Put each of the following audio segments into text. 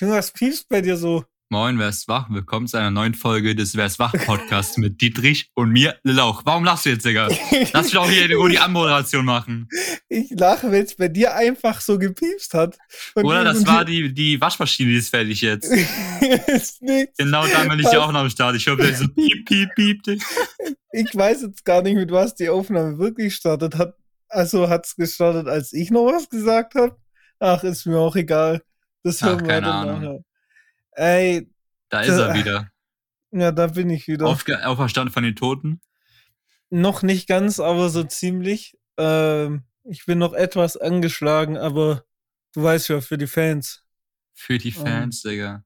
Du was piepst bei dir so? Moin, wer ist wach? Willkommen zu einer neuen Folge des Wer ist wach Podcasts mit Dietrich und mir, Lauch. Warum lachst du jetzt, Digga? Lass mich doch hier die Anmoderation machen. Ich lache, wenn es bei dir einfach so gepiepst hat. Und Oder das war die, die Waschmaschine, die ist fertig jetzt. ist nichts. Genau da bin ich ja auch noch am Start. Ich höre so piep, piep, piep. Ich weiß jetzt gar nicht, mit was die Aufnahme wirklich startet hat. Also hat es gestartet, als ich noch was gesagt habe. Ach, ist mir auch egal. Das Ach, keine Ahnung. nachher. Ey. Da ist er wieder. Ja, da bin ich wieder. Aufge auferstanden von den Toten? Noch nicht ganz, aber so ziemlich. Ähm, ich bin noch etwas angeschlagen, aber du weißt ja, für die Fans. Für die ähm. Fans, ähm. Digga.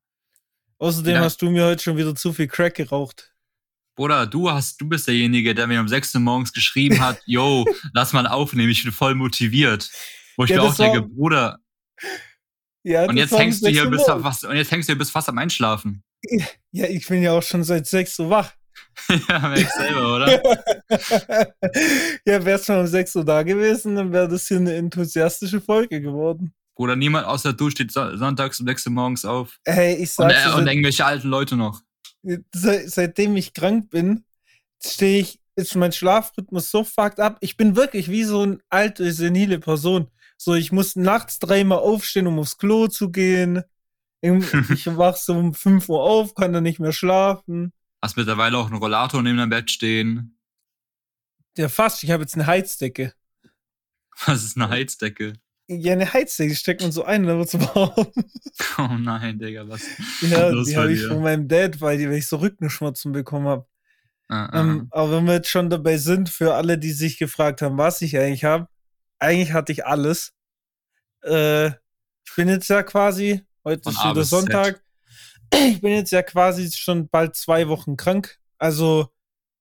Außerdem ja. hast du mir heute schon wieder zu viel Crack geraucht. Bruder, du hast, du bist derjenige, der mir um 6 Uhr morgens geschrieben hat, yo, lass mal aufnehmen, ich bin voll motiviert. Wo ich ja, mir auch denke, Bruder, ja, und jetzt hängst du hier bis fast, und jetzt hängst du hier bis fast am Einschlafen. Ja, ich bin ja auch schon seit sechs Uhr wach. ja, merk selber, oder? ja, wärst du um sechs Uhr da gewesen, dann wäre das hier eine enthusiastische Folge geworden. Bruder, niemand außer du steht sonntags um sechs Uhr morgens auf. Hey, ich sag's und, äh, und irgendwelche alten Leute noch. Seit, seitdem ich krank bin, stehe ich, ist mein Schlafrhythmus so fucked up. Ich bin wirklich wie so eine alte, senile Person. So, ich muss nachts dreimal aufstehen, um aufs Klo zu gehen. Ich wach so um 5 Uhr auf, kann dann nicht mehr schlafen. Hast mittlerweile auch einen Rollator neben deinem Bett stehen? Ja, fast. Ich habe jetzt eine Heizdecke. Was ist eine Heizdecke? Ja, eine Heizdecke, die steckt man so ein, dann wird's warm. Oh nein, Digga, was? Ja, die habe ich von meinem Dad, weil, die, weil ich so Rückenschmerzen bekommen habe. Ah, ah. ähm, aber wenn wir jetzt schon dabei sind, für alle, die sich gefragt haben, was ich eigentlich habe, eigentlich hatte ich alles. Äh, ich bin jetzt ja quasi, heute Von ist wieder Sonntag. Ich bin jetzt ja quasi schon bald zwei Wochen krank. Also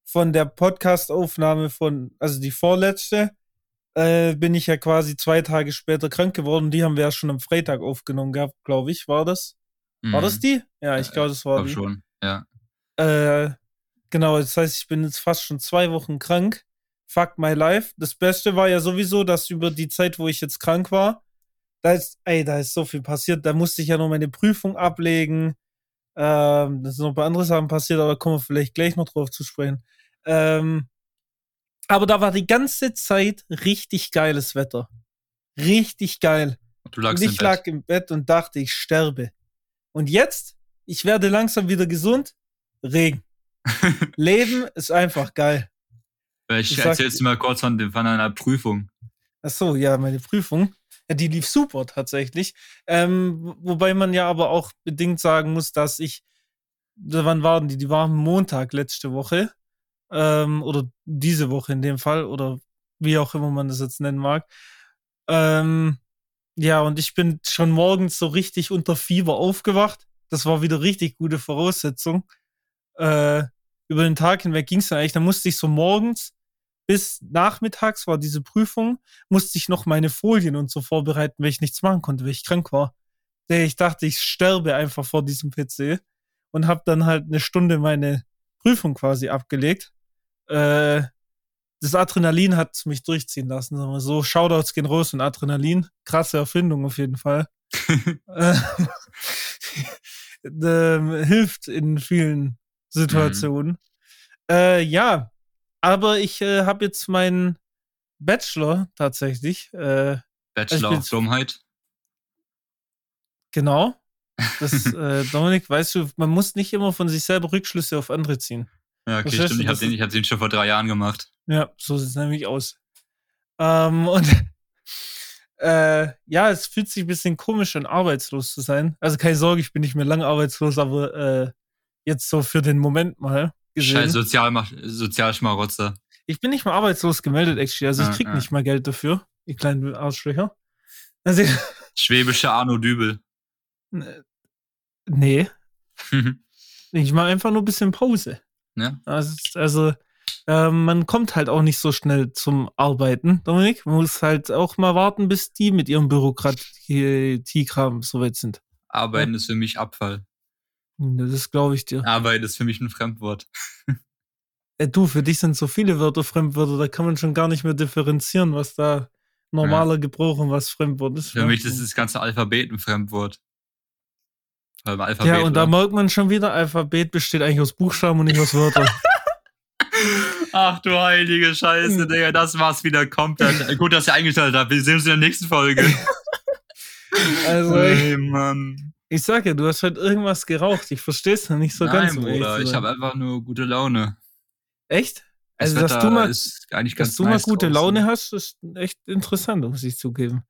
von der Podcast-Aufnahme von, also die vorletzte, äh, bin ich ja quasi zwei Tage später krank geworden. Die haben wir ja schon am Freitag aufgenommen gehabt, glaube ich. War das? Mhm. War das mhm. die? Ja, ich glaube, das war glaub die. schon, ja. Äh, genau, das heißt, ich bin jetzt fast schon zwei Wochen krank. Fuck my life. Das Beste war ja sowieso, dass über die Zeit, wo ich jetzt krank war, da ist, ey, da ist so viel passiert. Da musste ich ja noch meine Prüfung ablegen. Ähm, das sind noch ein paar andere Sachen passiert, aber da kommen wir vielleicht gleich noch drauf zu sprechen. Ähm, aber da war die ganze Zeit richtig geiles Wetter. Richtig geil. Du lagst und ich im lag im Bett und dachte, ich sterbe. Und jetzt, ich werde langsam wieder gesund. Regen. Leben ist einfach geil. Ich, ich erzähl's dir mal kurz von, von einer Prüfung. Ach so, ja, meine Prüfung. Ja, die lief super tatsächlich. Ähm, wobei man ja aber auch bedingt sagen muss, dass ich, wann waren die? Die waren Montag letzte Woche. Ähm, oder diese Woche in dem Fall. Oder wie auch immer man das jetzt nennen mag. Ähm, ja, und ich bin schon morgens so richtig unter Fieber aufgewacht. Das war wieder richtig gute Voraussetzung. Äh, über den Tag hinweg ging es dann eigentlich. Da musste ich so morgens bis nachmittags war diese Prüfung, musste ich noch meine Folien und so vorbereiten, weil ich nichts machen konnte, weil ich krank war. Ich dachte, ich sterbe einfach vor diesem PC und habe dann halt eine Stunde meine Prüfung quasi abgelegt. Äh, das Adrenalin hat mich durchziehen lassen. So, Shoutouts gehen raus und Adrenalin. Krasse Erfindung auf jeden Fall. äh, äh, hilft in vielen Situationen. Mhm. Äh, ja, aber ich äh, habe jetzt meinen Bachelor tatsächlich. Äh, Bachelor also auf Dummheit. Genau. Das, äh, Dominik, weißt du, man muss nicht immer von sich selber Rückschlüsse auf andere ziehen. Ja, okay, stimmt. Ich habe den, hab den schon vor drei Jahren gemacht. Ja, so sieht es nämlich aus. Ähm, und äh, ja, es fühlt sich ein bisschen komisch an, arbeitslos zu sein. Also keine Sorge, ich bin nicht mehr lange arbeitslos, aber äh, jetzt so für den Moment mal gesehen. Scheiß Sozial Sozialschmarotzer. Ich bin nicht mal arbeitslos gemeldet, actually. Also ich krieg ja. nicht mal Geld dafür, die kleinen Arschlöcher. Also, Schwäbische Arno Dübel. Nee. ich mache einfach nur ein bisschen Pause. Ja. Also, also ähm, man kommt halt auch nicht so schnell zum Arbeiten, Dominik. Man muss halt auch mal warten, bis die mit ihrem Bürokratie-Kram soweit sind. Arbeiten ja. ist für mich Abfall. Das glaube ich dir. Arbeit ist für mich ein Fremdwort. Ey, du, für dich sind so viele Wörter Fremdwörter, da kann man schon gar nicht mehr differenzieren, was da normaler ja. Gebrauch und was Fremdwort ist. Für mich ist das ganze Alphabet ein Fremdwort. Alphabet, ja, und oder? da merkt man schon wieder, Alphabet besteht eigentlich aus Buchstaben und nicht aus Wörtern. Ach du heilige Scheiße, Digga, das war's wieder komplett. Gut, dass ihr eingeschaltet habt. Wir sehen uns in der nächsten Folge. Also, hey, Mann. Ich sag ja, du hast halt irgendwas geraucht. Ich versteh's noch nicht so Nein, ganz. Bruder, ich habe einfach nur gute Laune. Echt? Also, das dass du mal, dass du nice mal gute draußen. Laune hast, ist echt interessant, muss ich zugeben.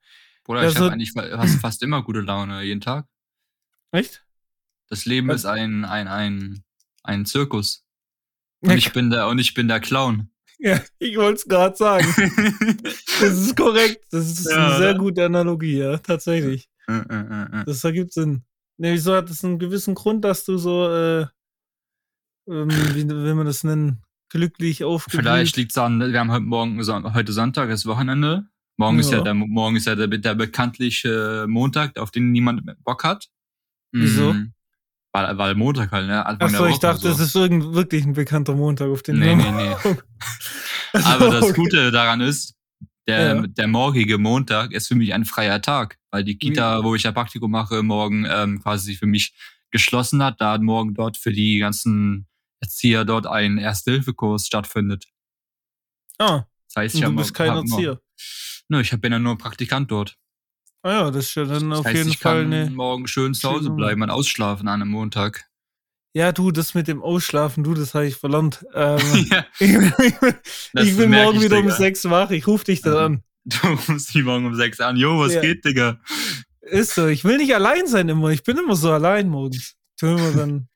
Bruder, also, ich habe eigentlich fast, fast immer gute Laune, jeden Tag. Echt? Das Leben Was? ist ein, ein, ein, ein Zirkus. Und ich bin der, und ich bin der Clown. Ja, ich wollte es gerade sagen. das ist korrekt. Das ist ja, eine sehr gute Analogie, ja, tatsächlich. Äh, äh, äh, das ergibt Sinn. Ne, wieso hat das einen gewissen Grund, dass du so, äh, ähm, wie will man das nennen, glücklich aufgeblüht? Vielleicht liegt es an, wir haben heute Morgen, heute Sonntag, ist Wochenende. Morgen ja. ist ja der, morgen ist ja der, der bekanntliche Montag, auf den niemand Bock hat. Wieso? Mhm. Weil, weil Montag halt, ne? Anfang Achso, ich dachte, so. das ist irgend, wirklich ein bekannter Montag, auf den Nee, nee, nee. Aber das okay. Gute daran ist, der, ja. der morgige Montag ist für mich ein freier Tag, weil die Kita, wo ich ja Praktikum mache, morgen ähm, quasi für mich geschlossen hat, da morgen dort für die ganzen Erzieher dort ein Erste-Hilfe-Kurs stattfindet. Ah. Das heißt, ich du bist kein Erzieher. Nö, ich bin ja nur Praktikant dort. Ah ja, das ist ja dann das auf heißt, jeden ich Fall kann eine. morgen schön zu Hause bleiben und ausschlafen an einem Montag. Ja, du, das mit dem Ausschlafen, du, das habe ich verlernt. Ähm, ja. ich, ich bin morgen ich, wieder Digga. um sechs wach. Ich rufe dich dann an. Du rufst mich morgen um sechs an. Jo, was ja. geht, Digga? Ist so. Ich will nicht allein sein immer. Ich bin immer so allein morgens. Tun wir dann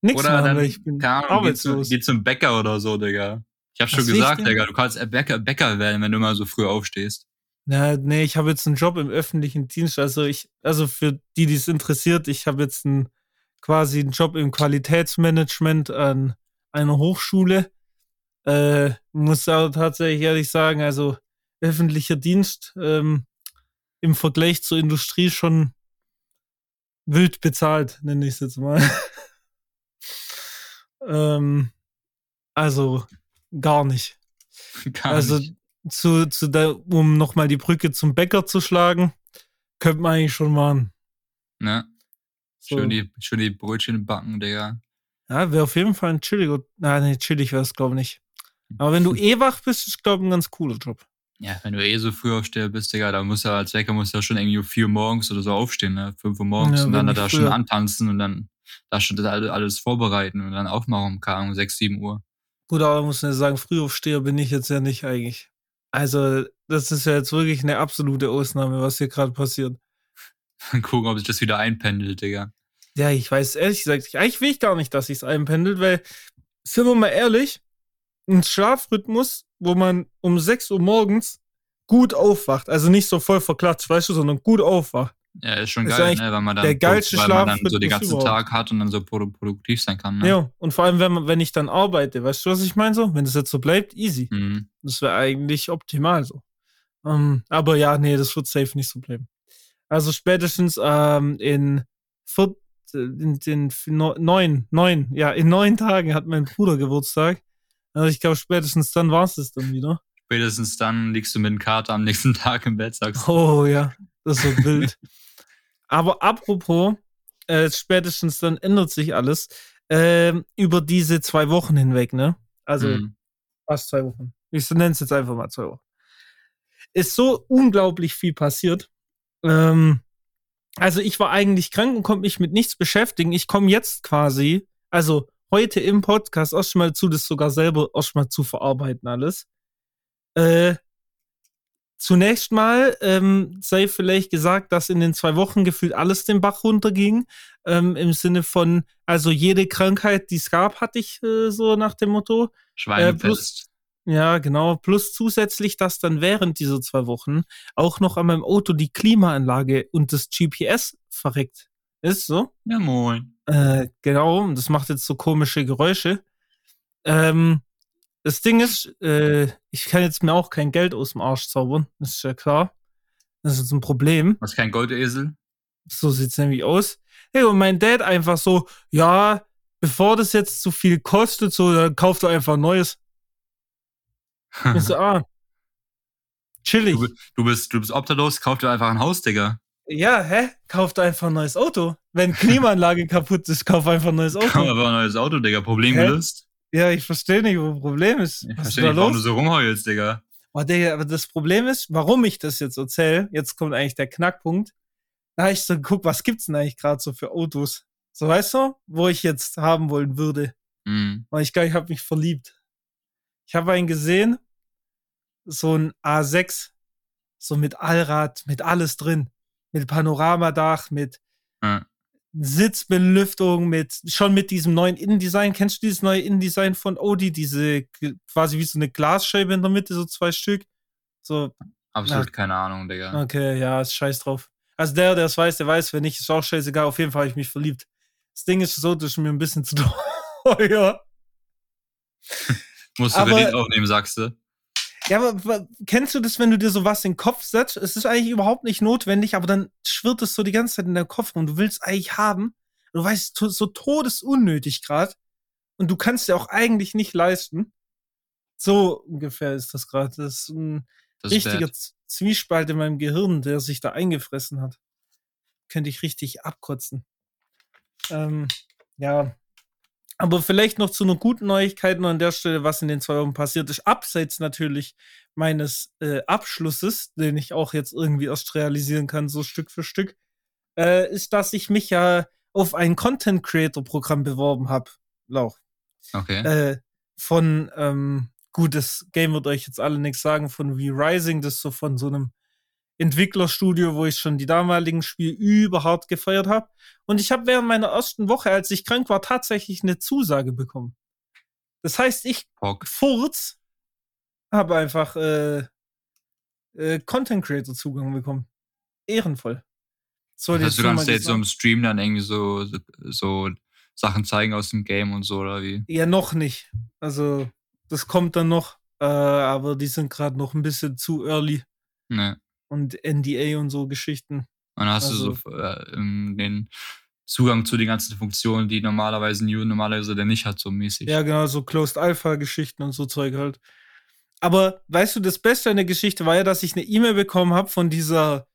nichts oder machen, dann, ich bin Ahnung, arbeitslos. Geh, geh zum Bäcker oder so, Digga. Ich habe schon gesagt, Digga, du kannst Bäcker, Bäcker werden, wenn du mal so früh aufstehst. Na, nee, ich habe jetzt einen Job im öffentlichen Dienst. Also ich, also für die, die es interessiert, ich habe jetzt einen, quasi einen Job im Qualitätsmanagement an einer Hochschule. Äh, muss aber tatsächlich ehrlich sagen, also öffentlicher Dienst ähm, im Vergleich zur Industrie schon wild bezahlt, nenne ich es jetzt mal. ähm, also gar nicht. Gar also nicht zu, zu der, um nochmal die Brücke zum Bäcker zu schlagen, könnte man eigentlich schon machen. Ne? So. Schön, die, schön die Brötchen backen, Digga. Ja, wäre auf jeden Fall ein chilliger. Nein, nee, chillig wäre es, glaube ich, nicht. Aber wenn du eh wach bist, ist, glaube ich, ein ganz cooler Job. Ja, wenn du eh so früh aufstehst bist, Digga, da musst du als Wecker musst du ja schon irgendwie um 4 Uhr morgens oder so aufstehen, ne? 5 Uhr morgens ja, und dann da schon antanzen und dann da schon alles vorbereiten und dann aufmachen, keine um 6, 7 Uhr. Gut, aber muss man sagen, Frühaufsteher bin ich jetzt ja nicht eigentlich. Also, das ist ja jetzt wirklich eine absolute Ausnahme, was hier gerade passiert. Gucken, ob sich das wieder einpendelt, Digga. Ja, ich weiß ehrlich gesagt, eigentlich will ich gar nicht, dass sich's einpendelt, weil, sind wir mal ehrlich, ein Schlafrhythmus, wo man um 6 Uhr morgens gut aufwacht, also nicht so voll verklatscht, weißt du, sondern gut aufwacht. Ja, ist schon ist geil, ne? weil man dann, der geilste weil man dann so den ganzen überhaupt. Tag hat und dann so produktiv sein kann. Ne? Ja, und vor allem, wenn, man, wenn ich dann arbeite, weißt du, was ich meine? So, wenn das jetzt so bleibt, easy. Mhm. Das wäre eigentlich optimal so. Um, ähm, aber ja, nee, das wird safe nicht so bleiben. Also spätestens ähm, in, vier, in, in neun, neun, ja, in neun Tagen hat mein Bruder Geburtstag. Also ich glaube, spätestens dann war es dann wieder. Spätestens dann liegst du mit dem Kater am nächsten Tag im Bett, sagst du. Oh ja, das ist so wild. Aber apropos, äh, spätestens dann ändert sich alles äh, über diese zwei Wochen hinweg, ne? Also mhm. fast zwei Wochen. Ich nenne es jetzt einfach mal zwei Wochen. Ist so unglaublich viel passiert. Ähm, also ich war eigentlich krank und konnte mich mit nichts beschäftigen. Ich komme jetzt quasi, also heute im Podcast erstmal zu, das sogar selber erstmal zu verarbeiten alles. Äh, Zunächst mal ähm, sei vielleicht gesagt, dass in den zwei Wochen gefühlt alles den Bach runterging. Ähm, Im Sinne von, also jede Krankheit, die es gab, hatte ich äh, so nach dem Motto. Schweinepest. Äh, plus, ja, genau. Plus zusätzlich, dass dann während dieser zwei Wochen auch noch an meinem Auto die Klimaanlage und das GPS verreckt ist. So. Ja, moin. Äh, genau, das macht jetzt so komische Geräusche. Ähm, das Ding ist, äh, ich kann jetzt mir auch kein Geld aus dem Arsch zaubern. Das ist ja klar. Das ist jetzt ein Problem. Was kein Goldesel? So sieht's nämlich aus. Hey, und mein Dad einfach so, ja, bevor das jetzt zu viel kostet, so, dann kauft er einfach ein neues. Ich so, ah. Chillig. Du, du, bist, du bist obdachlos, kauf dir einfach ein Haus, Digga. Ja, hä? Kauft einfach ein neues Auto. Wenn Klimaanlage kaputt ist, kauf einfach ein neues Auto. Kauf einfach ein neues Auto, Digga. Problem Hä? gelöst. Ja, ich verstehe nicht, wo das Problem ist. Ich verstehe nicht, warum du so rumheulst, Digga. Oh, Digga, aber das Problem ist, warum ich das jetzt erzähle, jetzt kommt eigentlich der Knackpunkt. Da habe ich so geguckt, was gibt's denn eigentlich gerade so für Autos? So, weißt du, wo ich jetzt haben wollen würde. Mhm. Und ich glaube, ich habe mich verliebt. Ich habe einen gesehen, so ein A6, so mit Allrad, mit alles drin. Mit Panoramadach, mit mhm. Sitzbelüftung, mit schon mit diesem neuen Innendesign. Kennst du dieses neue Innendesign von Audi? Diese quasi wie so eine Glasscheibe in der Mitte, so zwei Stück. So. Absolut ja. keine Ahnung, Digga. Okay, ja, ist scheiß drauf. Also der, der es weiß, der weiß, wenn nicht, ist auch scheißegal. Auf jeden Fall habe ich mich verliebt. Das Ding ist so, das ist mir ein bisschen zu teuer. Musst du aber, Kredit aufnehmen, sagst du? Ja, aber kennst du das, wenn du dir sowas in den Kopf setzt? Es ist eigentlich überhaupt nicht notwendig, aber dann schwirrt es so die ganze Zeit in deinem Kopf und du willst eigentlich haben. Du weißt, so todesunnötig gerade. Und du kannst dir auch eigentlich nicht leisten. So ungefähr ist das gerade. Das ist ein das richtiger ist Zwiespalt in meinem Gehirn, der sich da eingefressen hat. Könnte ich richtig abkotzen. Ähm, ja, aber vielleicht noch zu einer guten Neuigkeit noch an der Stelle, was in den zwei Wochen passiert ist. Abseits natürlich meines äh, Abschlusses, den ich auch jetzt irgendwie erst realisieren kann, so Stück für Stück, äh, ist, dass ich mich ja auf ein Content Creator Programm beworben habe. Lauch. Okay. Äh, von, ähm, gut, das Game wird euch jetzt alle nichts sagen, von V-Rising, das ist so von so einem Entwicklerstudio, wo ich schon die damaligen Spiele überhaupt gefeiert habe. Und ich habe während meiner ersten Woche, als ich krank war, tatsächlich eine Zusage bekommen. Das heißt, ich Bock. furz habe einfach äh, äh, Content Creator Zugang bekommen. Ehrenvoll. Das heißt, du kannst jetzt so im Stream dann irgendwie so, so, so Sachen zeigen aus dem Game und so, oder wie? Ja, noch nicht. Also, das kommt dann noch. Äh, aber die sind gerade noch ein bisschen zu early. Ne und NDA und so Geschichten. Und dann hast also, du so äh, den Zugang zu den ganzen Funktionen, die normalerweise New normalerweise der nicht hat, so mäßig. Ja, genau, so Closed Alpha-Geschichten und so Zeug halt. Aber weißt du, das Beste an der Geschichte war ja, dass ich eine E-Mail bekommen habe von dieser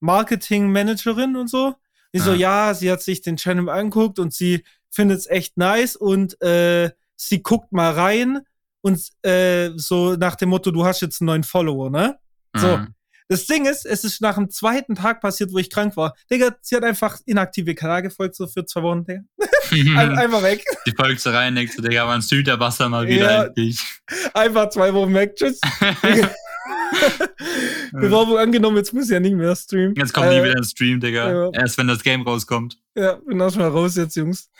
Marketing-Managerin und so. Die ja. so, ja, sie hat sich den Channel angeguckt und sie findet es echt nice und äh, sie guckt mal rein und äh, so nach dem Motto, du hast jetzt einen neuen Follower, ne? So. Das Ding ist, es ist nach dem zweiten Tag passiert, wo ich krank war. Digga, sie hat einfach inaktive Kanal gefolgt, so für zwei Wochen, Digga. einfach weg. Die folgt so rein, denkst du, Digga, man streamt der Wasser mal wieder ja, endlich. Einfach zwei Wochen weg, tschüss. Bewerbung angenommen, jetzt muss ich ja nicht mehr streamen. Jetzt kommt äh, nie wieder ein Stream, Digga. Ja. Erst wenn das Game rauskommt. Ja, bin erstmal raus jetzt, Jungs.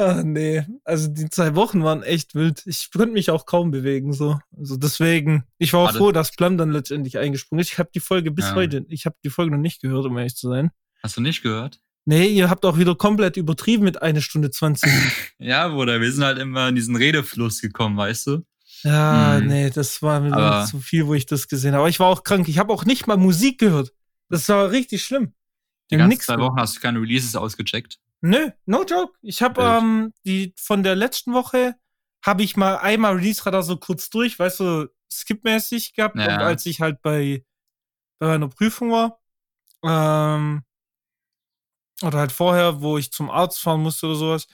Ach nee, also die zwei Wochen waren echt wild. Ich konnte mich auch kaum bewegen so. Also deswegen, ich war auch froh, dass Plum dann letztendlich eingesprungen ist. Ich habe die Folge bis ja. heute, ich habe die Folge noch nicht gehört, um ehrlich zu sein. Hast du nicht gehört? Nee, ihr habt auch wieder komplett übertrieben mit einer Stunde 20. ja, Bruder, wir sind halt immer in diesen Redefluss gekommen, weißt du? Ja, hm. nee, das war mir Aber zu viel, wo ich das gesehen habe. Aber ich war auch krank. Ich habe auch nicht mal Musik gehört. Das war richtig schlimm. Die ganzen zwei Wochen hast du keine Releases ausgecheckt. Nö, no joke. Ich habe ähm, die von der letzten Woche habe ich mal einmal Release-Radar so kurz durch, weißt du, skipmäßig gehabt, ja. als ich halt bei, bei meiner Prüfung war. Ähm, oder halt vorher, wo ich zum Arzt fahren musste oder sowas.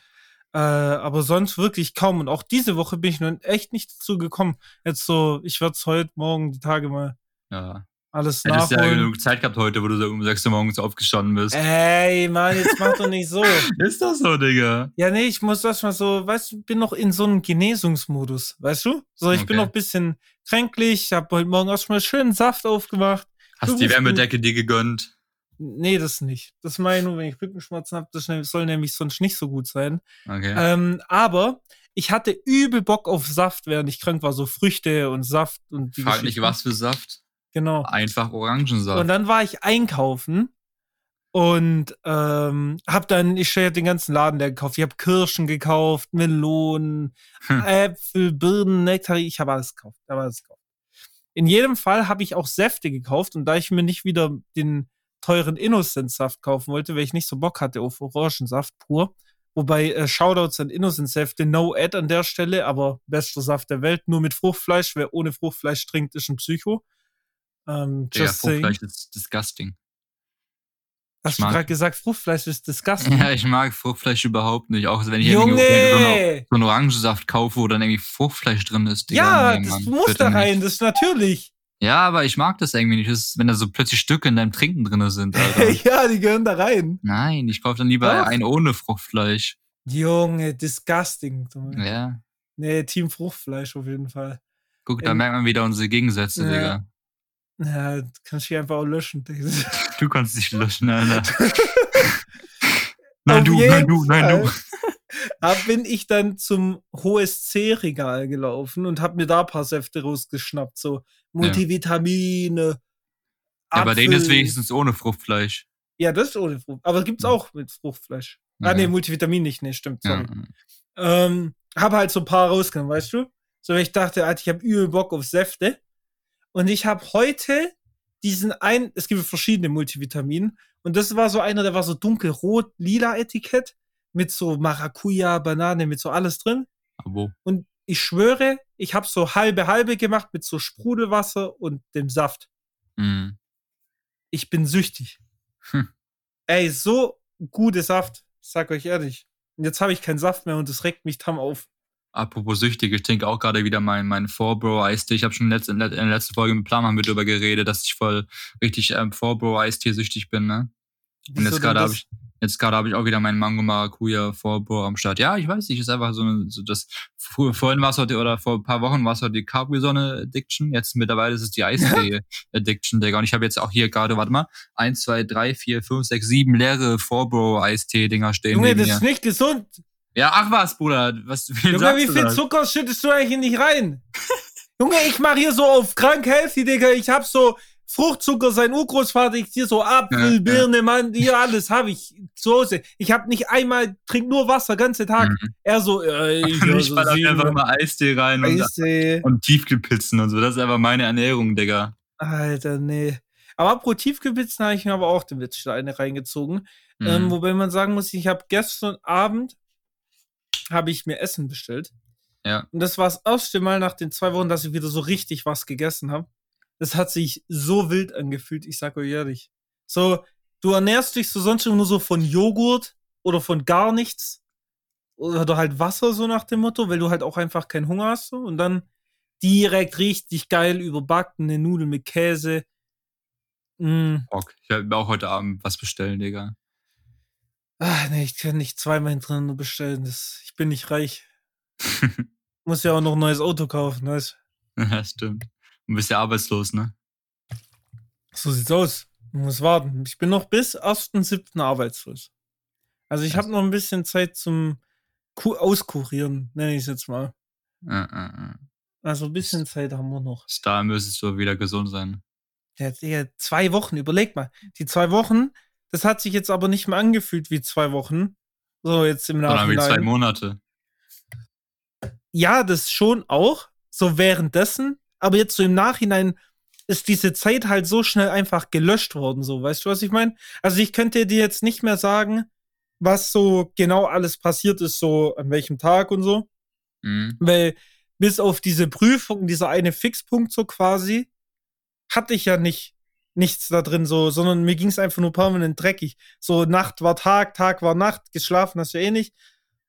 Äh, aber sonst wirklich kaum. Und auch diese Woche bin ich nun echt nicht dazu gekommen. Jetzt so, ich werde es heute, morgen, die Tage mal ja alles Hättest nachholen. ja genug Zeit gehabt heute, wo du so um 6 Uhr morgens aufgestanden bist. Ey, Mann, jetzt mach doch nicht so. ist das so, Digga? Ja, nee, ich muss das mal so, weißt du, bin noch in so einem Genesungsmodus, weißt du? So, ich okay. bin noch ein bisschen kränklich, hab heute Morgen erstmal schön Saft aufgemacht. Hast du die Wärmedecke dir gegönnt? Nee, das nicht. Das meine ich nur, wenn ich Rückenschmerzen habe. Das soll nämlich sonst nicht so gut sein. Okay. Ähm, aber ich hatte übel Bock auf Saft, während ich krank war. So Früchte und Saft und die Frag nicht, was für Saft. Genau. Einfach Orangensaft. Und dann war ich einkaufen und ähm, hab dann, ich habe den ganzen Laden der gekauft. Ich habe Kirschen gekauft, Melonen, hm. Äpfel, Birnen, Nektar. Ich habe alles gekauft. Hab alles gekauft. In jedem Fall habe ich auch Säfte gekauft und da ich mir nicht wieder den teuren Innocent-Saft kaufen wollte, weil ich nicht so Bock hatte auf Orangensaft pur. Wobei äh, Shoutouts an Innocent-Säfte, no ad an der Stelle, aber bester Saft der Welt, nur mit Fruchtfleisch. Wer ohne Fruchtfleisch trinkt, ist ein Psycho. Ähm, just ja, Fruchtfleisch ist disgusting. Hast ich du gerade gesagt, Fruchtfleisch ist disgusting? Ja, ich mag Fruchtfleisch überhaupt nicht. Auch wenn ich Junge! irgendwie so einen Orangensaft kaufe, wo dann irgendwie Fruchtfleisch drin ist. Ja, nee, das Mann, muss da rein, nicht. das ist natürlich. Ja, aber ich mag das irgendwie nicht, das wenn da so plötzlich Stücke in deinem Trinken drin sind. ja, die gehören da rein. Nein, ich kaufe dann lieber Doch. einen ohne Fruchtfleisch. Junge, disgusting. Ja. Nee, Team Fruchtfleisch auf jeden Fall. Guck, da ähm, merkt man wieder unsere Gegensätze, ja. Digga. Ja, kannst du einfach auch löschen. Du kannst dich löschen, Alter. nein, du, nein, du, nein, du. Da bin ich dann zum HSC-Regal gelaufen und hab mir da ein paar Säfte rausgeschnappt. So Multivitamine. Ja, ja bei denen ist wenigstens ohne Fruchtfleisch. Ja, das ist ohne Fruchtfleisch. Aber gibt's auch mit Fruchtfleisch. Ah, ja. Ah, nee, Multivitamin nicht, nee, stimmt, sorry. Ja. Ähm, hab halt so ein paar rausgenommen, weißt du? So, ich dachte, Alter, ich hab übel Bock auf Säfte. Und ich habe heute diesen ein, es gibt verschiedene Multivitaminen. Und das war so einer, der war so dunkelrot, lila Etikett mit so Maracuja, Banane, mit so alles drin. Abo. Und ich schwöre, ich habe so halbe halbe gemacht mit so Sprudelwasser und dem Saft. Mm. Ich bin süchtig. Hm. Ey, so gute Saft, sag euch ehrlich. Und jetzt habe ich keinen Saft mehr und das regt mich tam auf. Apropos süchtig, ich trinke auch gerade wieder meinen mein Four-Bro Eistee. Ich habe schon in, in, der letzten Folge mit Plan haben wir darüber geredet, dass ich voll richtig ähm, Four-Bro Eistee süchtig bin, ne? Und jetzt gerade habe ich jetzt gerade habe ich auch wieder meinen Mango Maracuja Four-Bro am Start. Ja, ich weiß nicht, ist einfach so, eine, so das vorhin war es heute oder vor ein paar Wochen war es heute die Capri-Sonne Addiction, jetzt mittlerweile ist es die Eistee Addiction, Digga. Und ich habe jetzt auch hier gerade, warte mal, eins, zwei, drei, vier, fünf, sechs, sieben leere Four-Bro Eistee Dinger stehen. Junge, das ist nicht gesund. Ja, ach was, Bruder. Was, Junge, wie viel Zucker schüttest du eigentlich nicht rein? Junge, ich mache hier so auf krank healthy, Digga. Ich hab so Fruchtzucker, sein Urgroßvater, ich hier so Apfel, ja, Birne, ja. Mann, hier alles habe ich zu Hause. Ich hab nicht einmal, trink nur Wasser, ganze Tag. Mhm. Er so, äh, ich, ich so einfach immer Eistee rein Eistee. Und, und Tiefkühlpizzen und so. Das ist einfach meine Ernährung, Digga. Alter, nee. Aber pro Tiefkühlpizzen habe ich mir aber auch den Witzsteine reingezogen. Ähm, mhm. Ähm, wobei man sagen muss, ich habe gestern Abend habe ich mir Essen bestellt. Ja. Und das war das erste Mal nach den zwei Wochen, dass ich wieder so richtig was gegessen habe. Das hat sich so wild angefühlt, ich sag euch ehrlich. So, du ernährst dich so sonst nur so von Joghurt oder von gar nichts. Oder halt Wasser, so nach dem Motto, weil du halt auch einfach keinen Hunger hast. So. Und dann direkt richtig geil überbackene Nudeln mit Käse. Mm. Okay. Ich werde mir auch heute Abend was bestellen, Digga. Ach, nee, ich kann nicht zweimal hintereinander bestellen. Das, ich bin nicht reich. Muss ja auch noch ein neues Auto kaufen, weißt Ja, stimmt. Du bist ja arbeitslos, ne? So sieht's aus. Du musst warten. Ich bin noch bis 1.7. arbeitslos. Also ich habe noch ein bisschen Zeit zum Ku Auskurieren, nenne ich es jetzt mal. Uh, uh, uh. Also ein bisschen Zeit haben wir noch. Bis dahin müsstest du wieder gesund sein. Ja, zwei Wochen, überleg mal. Die zwei Wochen, das hat sich jetzt aber nicht mehr angefühlt wie zwei Wochen. So, jetzt im Nachhinein. Sondern wie zwei Monate. Ja, das schon auch. So währenddessen. Aber jetzt so im Nachhinein ist diese Zeit halt so schnell einfach gelöscht worden. So, weißt du, was ich meine? Also, ich könnte dir jetzt nicht mehr sagen, was so genau alles passiert ist, so an welchem Tag und so. Mhm. Weil bis auf diese Prüfung, dieser eine Fixpunkt so quasi, hatte ich ja nicht nichts da drin, so, sondern mir ging es einfach nur permanent dreckig. So, Nacht war Tag, Tag war Nacht, geschlafen hast du eh nicht.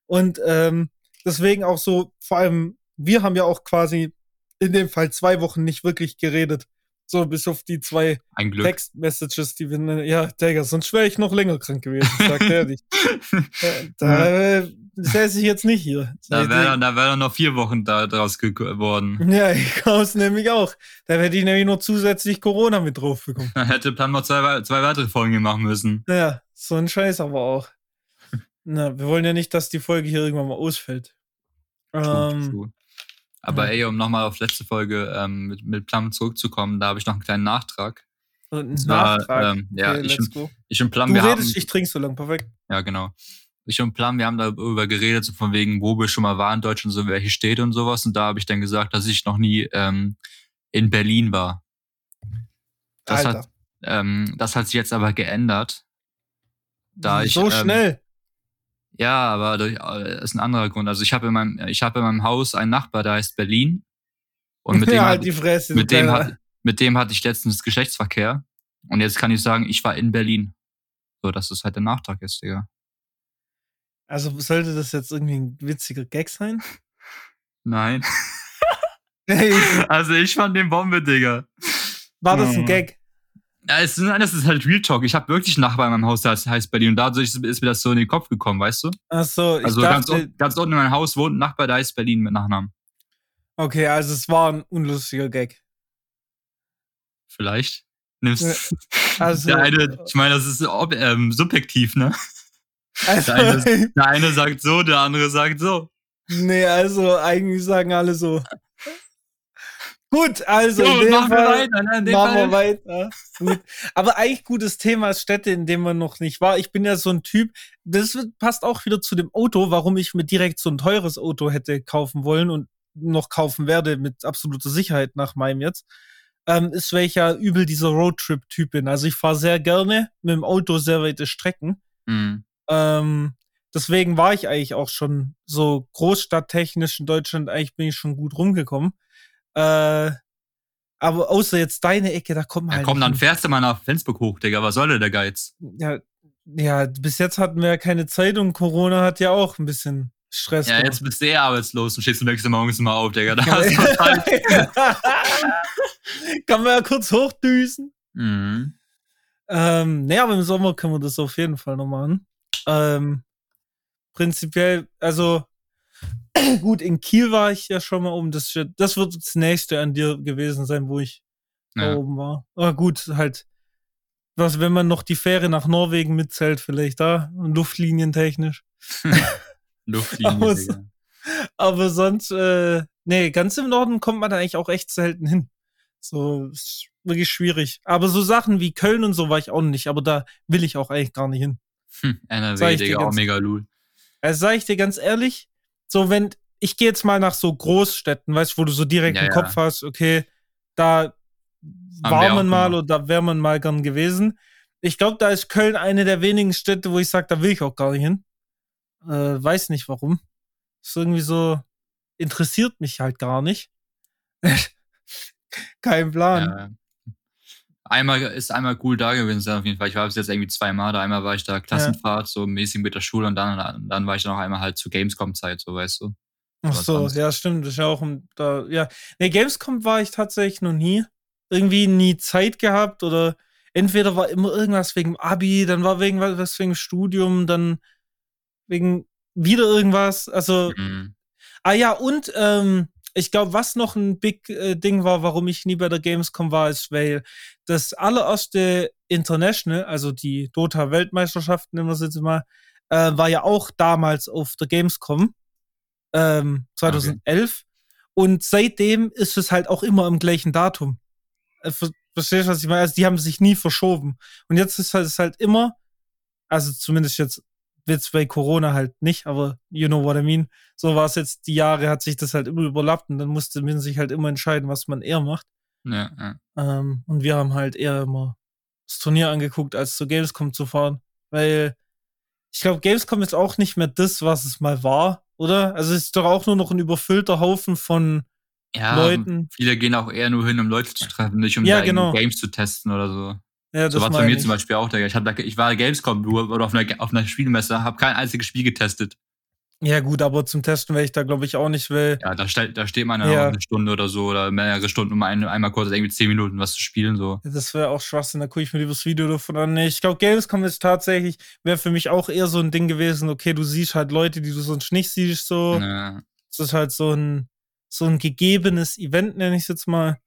Und ähm, deswegen auch so, vor allem, wir haben ja auch quasi in dem Fall zwei Wochen nicht wirklich geredet. So, bis auf die zwei Text-Messages, die wir, ja, Digga, sonst wäre ich noch länger krank gewesen, sagt ehrlich. da, da säße ich jetzt nicht hier. Da wäre da wär noch vier Wochen da, draus geworden. Ja, ich glaube es nämlich auch. Da hätte ich nämlich noch zusätzlich Corona mit drauf bekommen. Da hätte Plan noch zwei, zwei weitere Folgen machen müssen. Ja, so ein Scheiß aber auch. Na, wir wollen ja nicht, dass die Folge hier irgendwann mal ausfällt. True, ähm, true. Aber ja. ey, um nochmal auf letzte Folge ähm, mit, mit Plum zurückzukommen, da habe ich noch einen kleinen Nachtrag. Und einen Nachtrag? War, ähm, ja, okay, ich, und, ich und Plum, du wir redest, haben, ich trinke so lang, perfekt. Ja, genau. Ich und Plum, wir haben darüber geredet, so von wegen, wo wir schon mal waren Deutschland, so welche Städte und sowas. Und da habe ich dann gesagt, dass ich noch nie ähm, in Berlin war. Das Alter. hat, ähm, das hat sich jetzt aber geändert. Da so ich, ähm, schnell. Ja, aber das äh, ist ein anderer Grund. Also ich habe in meinem, ich habe in meinem Haus einen Nachbar, der heißt Berlin. Und mit dem, ja, hat, Fresse, mit, dem hat, mit dem hatte ich letztens Geschlechtsverkehr. Und jetzt kann ich sagen, ich war in Berlin. So, dass es halt der Nachtrag ist, Digga. Also sollte das jetzt irgendwie ein witziger Gag sein? Nein. also ich fand den Bombe, Digga. War das ein hm. Gag? Ja, es ist, das ist halt Real Talk. Ich habe wirklich Nachbarn in meinem Haus, der heißt Berlin. Und dadurch ist, mir das so in den Kopf gekommen, weißt du? Ach so, ich Also dachte, ganz, ganz unten in meinem Haus wohnt ein Nachbar, der heißt Berlin mit Nachnamen. Okay, also es war ein unlustiger Gag. Vielleicht. Nimmst also, der eine, ich meine, das ist ähm, subjektiv, ne? Also, der, eine, der eine sagt so, der andere sagt so. Nee, also eigentlich sagen alle so. Gut, also so, in dem machen Fall, wir weiter. Ne, machen Fall. wir weiter. Gut. Aber eigentlich gutes Thema ist Städte, in denen man noch nicht war. Ich bin ja so ein Typ, das passt auch wieder zu dem Auto, warum ich mir direkt so ein teures Auto hätte kaufen wollen und noch kaufen werde mit absoluter Sicherheit nach meinem jetzt. Ähm, ist, weil ich ja übel dieser Roadtrip-Typ bin. Also ich fahre sehr gerne mit dem Auto sehr weite Strecken. Mhm. Ähm, deswegen war ich eigentlich auch schon so großstadttechnisch in Deutschland, eigentlich bin ich schon gut rumgekommen. Äh, aber außer jetzt deine Ecke, da kommt halt. Ja, komm, dann fährst du mal nach Flensburg hoch, Digga. Was soll denn der Geiz? Ja, ja, bis jetzt hatten wir ja keine Zeit und Corona hat ja auch ein bisschen Stress. Ja, jetzt bist du eh arbeitslos und stehst du nächste Morgens mal auf, Digga. Da hast du Zeit. Kann man ja kurz hochdüsen. Mhm. Ähm, ne, aber im Sommer können wir das auf jeden Fall noch machen. Ähm, prinzipiell, also gut, in Kiel war ich ja schon mal oben. Das, das wird das nächste an dir gewesen sein, wo ich ja. da oben war. Aber gut, halt, was, wenn man noch die Fähre nach Norwegen mitzählt, vielleicht da, luftlinientechnisch. Luftlinie, aber, aber sonst, äh, nee, ganz im Norden kommt man da eigentlich auch echt selten hin. So, ist wirklich schwierig. Aber so Sachen wie Köln und so war ich auch nicht, aber da will ich auch eigentlich gar nicht hin. Hm, NRW, Digga, auch mega lul. Also sag ich dir ganz ehrlich, so wenn, ich gehe jetzt mal nach so Großstädten, weißt du, wo du so direkt ja, im Kopf hast, okay, da war man mal oder da wäre man mal gern gewesen. Ich glaube, da ist Köln eine der wenigen Städte, wo ich sage, da will ich auch gar nicht hin. Äh, weiß nicht warum. Ist irgendwie so, interessiert mich halt gar nicht. Kein Plan. Einmal ist einmal cool da gewesen auf jeden Fall. Ich war bis jetzt irgendwie zweimal da. Einmal war ich da Klassenfahrt, ja. so mäßig mit der Schule und dann, dann war ich noch einmal halt zu Gamescom-Zeit, so weißt du. Ach so, ja, stimmt. Das ist ja auch da, ja. Ne, Gamescom war ich tatsächlich noch nie. Irgendwie nie Zeit gehabt oder entweder war immer irgendwas wegen Abi, dann war wegen was wegen Studium, dann wegen wieder irgendwas. Also, mhm. ah ja, und ähm, ich glaube, was noch ein Big äh, Ding war, warum ich nie bei der Gamescom war, ist, weil das allererste International, also die Dota-Weltmeisterschaft, nehmen wir es jetzt mal, äh, war ja auch damals auf der Gamescom ähm, 2011. Okay. Und seitdem ist es halt auch immer im gleichen Datum. Äh, verstehst du, was ich meine? Also die haben sich nie verschoben. Und jetzt ist halt, ist halt immer, also zumindest jetzt jetzt bei Corona halt nicht, aber you know what I mean. So war es jetzt, die Jahre hat sich das halt immer überlappt und dann musste man sich halt immer entscheiden, was man eher macht. Ja, ja. Ähm, und wir haben halt eher immer das Turnier angeguckt, als zu Gamescom zu fahren. Weil ich glaube, Gamescom ist auch nicht mehr das, was es mal war, oder? Also es ist doch auch nur noch ein überfüllter Haufen von ja, Leuten. Viele gehen auch eher nur hin, um Leute zu treffen, nicht um ja, genau. Games zu testen oder so. Ja, so war es bei mir zum Beispiel auch, Digga. Ich, hab ich war Gamescom oder auf einer, auf einer Spielmesse, habe kein einziges Spiel getestet. Ja, gut, aber zum Testen wäre ich da, glaube ich, auch nicht, weil. Ja, da, ste da steht man ja. eine Stunde oder so oder mehrere Stunden, um ein, einmal kurz irgendwie zehn Minuten was zu spielen. so. Ja, das wäre auch Schwachsinn, da gucke ich mir lieber das Video davon an. Ich glaube, Gamescom ist tatsächlich, wäre für mich auch eher so ein Ding gewesen, okay, du siehst halt Leute, die du sonst nicht siehst, so. Ja. Das ist halt so ein, so ein gegebenes Event, nenne ich es jetzt mal.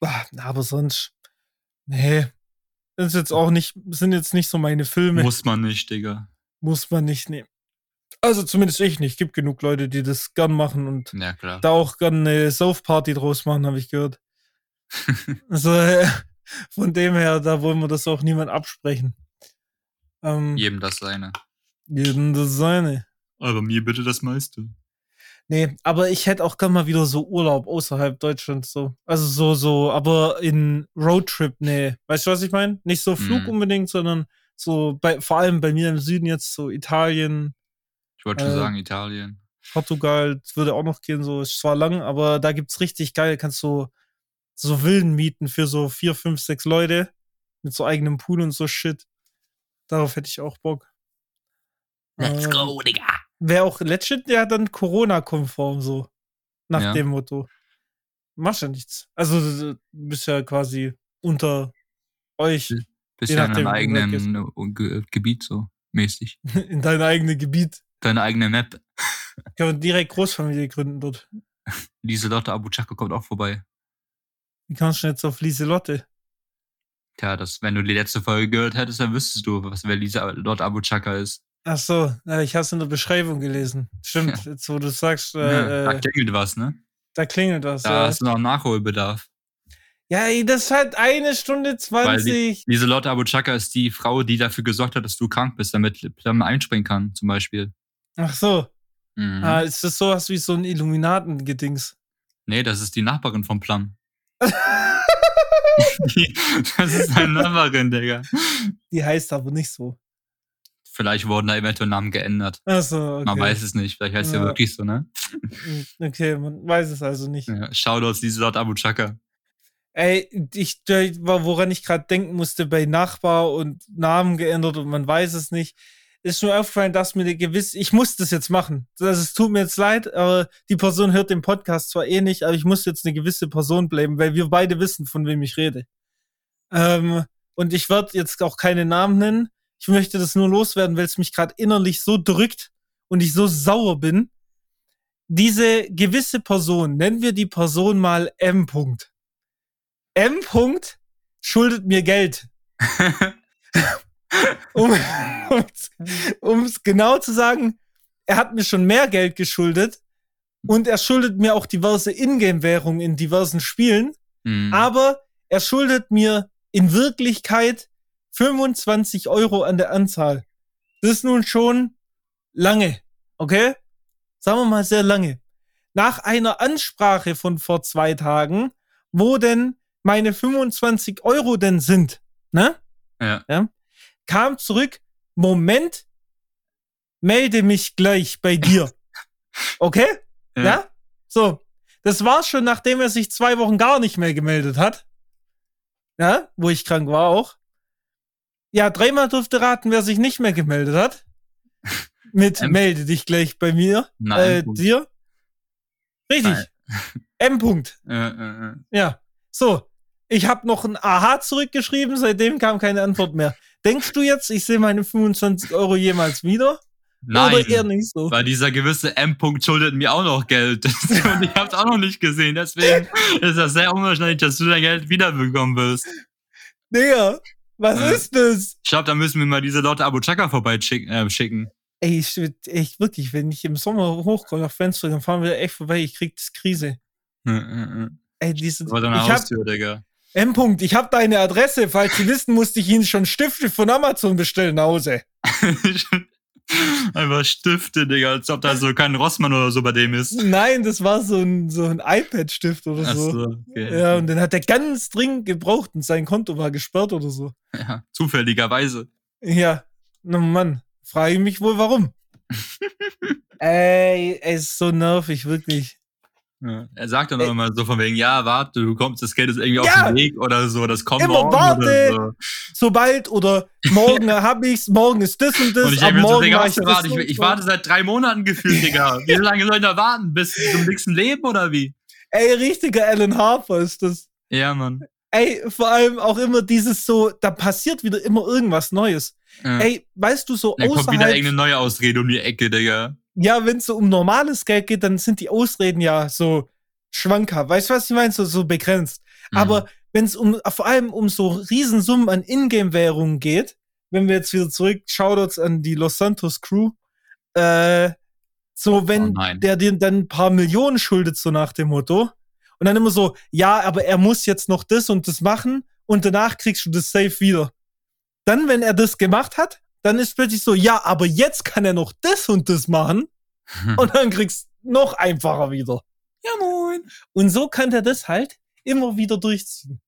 Ah, aber sonst, nee, das ist jetzt auch nicht, sind jetzt nicht so meine Filme. Muss man nicht, Digga. Muss man nicht nehmen. Also zumindest ich nicht. Gibt genug Leute, die das gern machen und ja, da auch gern eine Sauf-Party draus machen, habe ich gehört. also äh, von dem her, da wollen wir das auch niemand absprechen. Ähm, jedem das seine. Jedem das seine. Aber mir bitte das meiste. Nee, aber ich hätte auch gern mal wieder so Urlaub außerhalb Deutschlands so. Also so, so, aber in Roadtrip, nee. Weißt du, was ich meine? Nicht so Flug mhm. unbedingt, sondern so bei, vor allem bei mir im Süden jetzt so Italien. Ich wollte schon äh, sagen, Italien. Portugal, das würde auch noch gehen, so ist zwar lang, aber da gibt's richtig geil, kannst du so Villen mieten für so vier, fünf, sechs Leute mit so eigenem Pool und so Shit. Darauf hätte ich auch Bock. Let's ähm, go, Digga. Wäre auch legit ja dann Corona-konform so. Nach ja. dem Motto. Machst ja nichts. Also du bist ja quasi unter euch. Bist ja in deinem eigenen äh, Gebiet so mäßig. In deinem eigenen Gebiet. Deine eigene Map. Kann man direkt Großfamilie gründen dort. Lieselotte Abu Chaka kommt auch vorbei. Wie kannst du jetzt auf Lieselotte? Tja, das, wenn du die letzte Folge gehört hättest, dann wüsstest du, was wer Lieselotte Abu Chaka ist. Ach so, ich habe es in der Beschreibung gelesen. Stimmt, ja. jetzt wo du sagst. Äh, ja, da äh, klingelt was, ne? Da klingelt was. Da ja. hast du noch Nachholbedarf. Ja, das ist halt eine Stunde zwanzig. Die, Lieselotte Abu Chaka ist die Frau, die dafür gesorgt hat, dass du krank bist, damit Plum einspringen kann, zum Beispiel. Ach so. Mhm. Ah, ist das sowas wie so ein Illuminaten-Gedings? Nee, das ist die Nachbarin von Plum. die, das ist eine Nachbarin, Digga. Die heißt aber nicht so. Vielleicht wurden da eventuell Namen geändert. Ach so, okay. Man weiß es nicht. Vielleicht heißt ja. ja wirklich so, ne? Okay, man weiß es also nicht. Ja, Shoutouts, Abu Chaka. Ey, ich, woran ich gerade denken musste, bei Nachbar und Namen geändert und man weiß es nicht, ist nur aufgefallen, dass mir eine gewisse, ich muss das jetzt machen. Das, es tut mir jetzt leid, aber die Person hört den Podcast zwar eh nicht, aber ich muss jetzt eine gewisse Person bleiben, weil wir beide wissen, von wem ich rede. Ähm, und ich werde jetzt auch keine Namen nennen, ich möchte das nur loswerden, weil es mich gerade innerlich so drückt und ich so sauer bin. Diese gewisse Person, nennen wir die Person mal M. -Punkt. M. -Punkt schuldet mir Geld. um es genau zu sagen, er hat mir schon mehr Geld geschuldet und er schuldet mir auch diverse Ingame-Währungen in diversen Spielen, mhm. aber er schuldet mir in Wirklichkeit 25 Euro an der Anzahl. Das ist nun schon lange, okay? Sagen wir mal sehr lange. Nach einer Ansprache von vor zwei Tagen, wo denn meine 25 Euro denn sind, ne? Ja. ja kam zurück, Moment, melde mich gleich bei dir. Okay? Ja. ja? So. Das war's schon, nachdem er sich zwei Wochen gar nicht mehr gemeldet hat. Ja, wo ich krank war auch. Ja, dreimal durfte raten, wer sich nicht mehr gemeldet hat. Mit M melde dich gleich bei mir. Nein. Äh, dir. Richtig. M. -Punkt. Ja. So. Ich habe noch ein Aha zurückgeschrieben, seitdem kam keine Antwort mehr. Denkst du jetzt, ich sehe meine 25 Euro jemals wieder? Nein, Oder eher nicht so? weil dieser gewisse M-Punkt schuldet mir auch noch Geld. Und ich hab's auch noch nicht gesehen. Deswegen ist das sehr unwahrscheinlich, dass du dein Geld wiederbekommen wirst. Digga, was äh, ist das? Ich glaube, da müssen wir mal diese Leute Abu Chaka vorbeischicken. Äh, schicken. Ey, ich, echt wirklich, wenn ich im Sommer hochkomme nach Fenster, dann fahren wir echt vorbei. Ich krieg das Krise. Äh, äh, äh. Ey, diese. Das war deine Haustür, hab, Digga. M. -Punkt, ich habe deine Adresse. Falls Sie wissen, musste ich Ihnen schon Stifte von Amazon bestellen nach Hause. Einfach Stifte, Digga, als ob da so kein Rossmann oder so bei dem ist. Nein, das war so ein, so ein iPad-Stift oder so. Ach so okay. Ja, und den hat er ganz dringend gebraucht und sein Konto war gesperrt oder so. Ja, zufälligerweise. Ja, na Mann, frage ich mich wohl warum. ey, ey, ist so nervig, wirklich. Ja. Er sagt dann auch immer so von wegen, ja, warte, du kommst, das Geld ist irgendwie ja. auf dem Weg oder so, das kommt immer morgen warte, oder so. sobald oder morgen hab ich's, morgen ist das und das, und ich ab morgen so, Digga, ich, das ich, ich, warte seit drei Monaten gefühlt, Digga. Wie lange soll ich da warten? Bis zum nächsten Leben oder wie? Ey, richtiger Alan Harper ist das. Ja, Mann. Ey, vor allem auch immer dieses so, da passiert wieder immer irgendwas Neues. Ja. Ey, weißt du, so Dann außerhalb... kommt wieder irgendeine neue Ausrede um die Ecke, Digga ja, wenn es so um normales Geld geht, dann sind die Ausreden ja so schwanker. Weißt du, was ich meine? So, so begrenzt. Mhm. Aber wenn es um, vor allem um so Riesensummen an Ingame-Währungen geht, wenn wir jetzt wieder zurück, Shoutouts an die Los Santos Crew, äh, so, wenn oh der dir dann ein paar Millionen schuldet, so nach dem Motto, und dann immer so, ja, aber er muss jetzt noch das und das machen und danach kriegst du das safe wieder. Dann, wenn er das gemacht hat, dann ist plötzlich so, ja, aber jetzt kann er noch das und das machen. und dann kriegst du noch einfacher wieder. Ja, moin. Und so kann er das halt immer wieder durchziehen.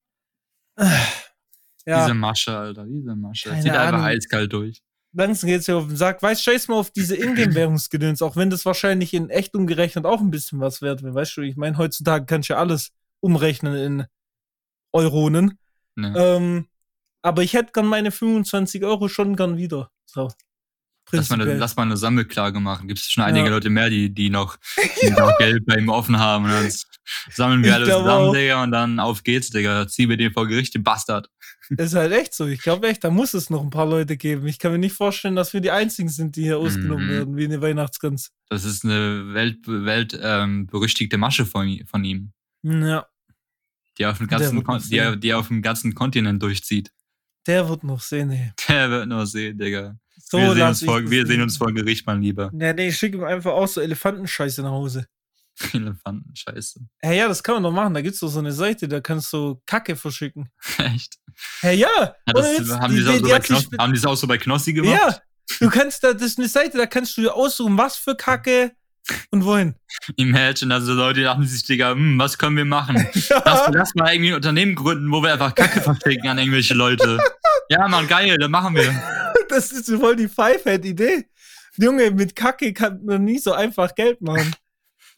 Ja. Diese Masche, Alter, diese Masche. Keine Zieht einfach eiskalt durch. Langsam geht's ja auf den Sack. Weißt scheiß mal auf diese Ingame-Währungsgedöns, auch wenn das wahrscheinlich in echt umgerechnet auch ein bisschen was wert wäre. Weißt du, ich meine, heutzutage kannst du ja alles umrechnen in Euronen. Ne. Ähm, Aber ich hätte gern meine 25 Euro schon gern wieder. So. Lass mal, eine, lass mal eine Sammelklage machen. Gibt es schon einige ja. Leute mehr, die, die noch, die noch Geld bei ihm offen haben. Und dann sammeln wir alles zusammen, auch. Digga, und dann auf geht's, Digga. Ziehen wir den vor Gericht, den Bastard. Ist halt echt so. Ich glaube echt, da muss es noch ein paar Leute geben. Ich kann mir nicht vorstellen, dass wir die einzigen sind, die hier ausgenommen mhm. werden, wie eine Weihnachtsgans. Das ist eine welt, welt ähm, Masche von, von ihm. Ja. Die auf, dem ganzen die, die auf dem ganzen Kontinent durchzieht. Der wird noch sehen, ey. Der wird noch sehen, Digga. So wir sehen, uns vor, wir sehen uns vor Gericht, mein Lieber. Ja, nee, ich schicke ihm einfach auch so Elefantenscheiße nach Hause. Elefantenscheiße. Hey, ja, das kann man doch machen. Da gibt es doch so eine Seite, da kannst du Kacke verschicken. Echt? Hey, ja. ja das, haben, die, die, so die Knossi, haben die das auch so bei Knossi gemacht? Ja. Du kannst da, das ist eine Seite, da kannst du dir aussuchen, was für Kacke und wohin. Imagine, also Leute dachten sich, Digga, hm, was können wir machen? ja. lass, lass mal irgendwie ein Unternehmen gründen, wo wir einfach Kacke verschicken an irgendwelche Leute. Ja, Mann, geil, dann machen wir. das ist voll die Five-Head-Idee. Junge, mit Kacke kann man nie so einfach Geld machen.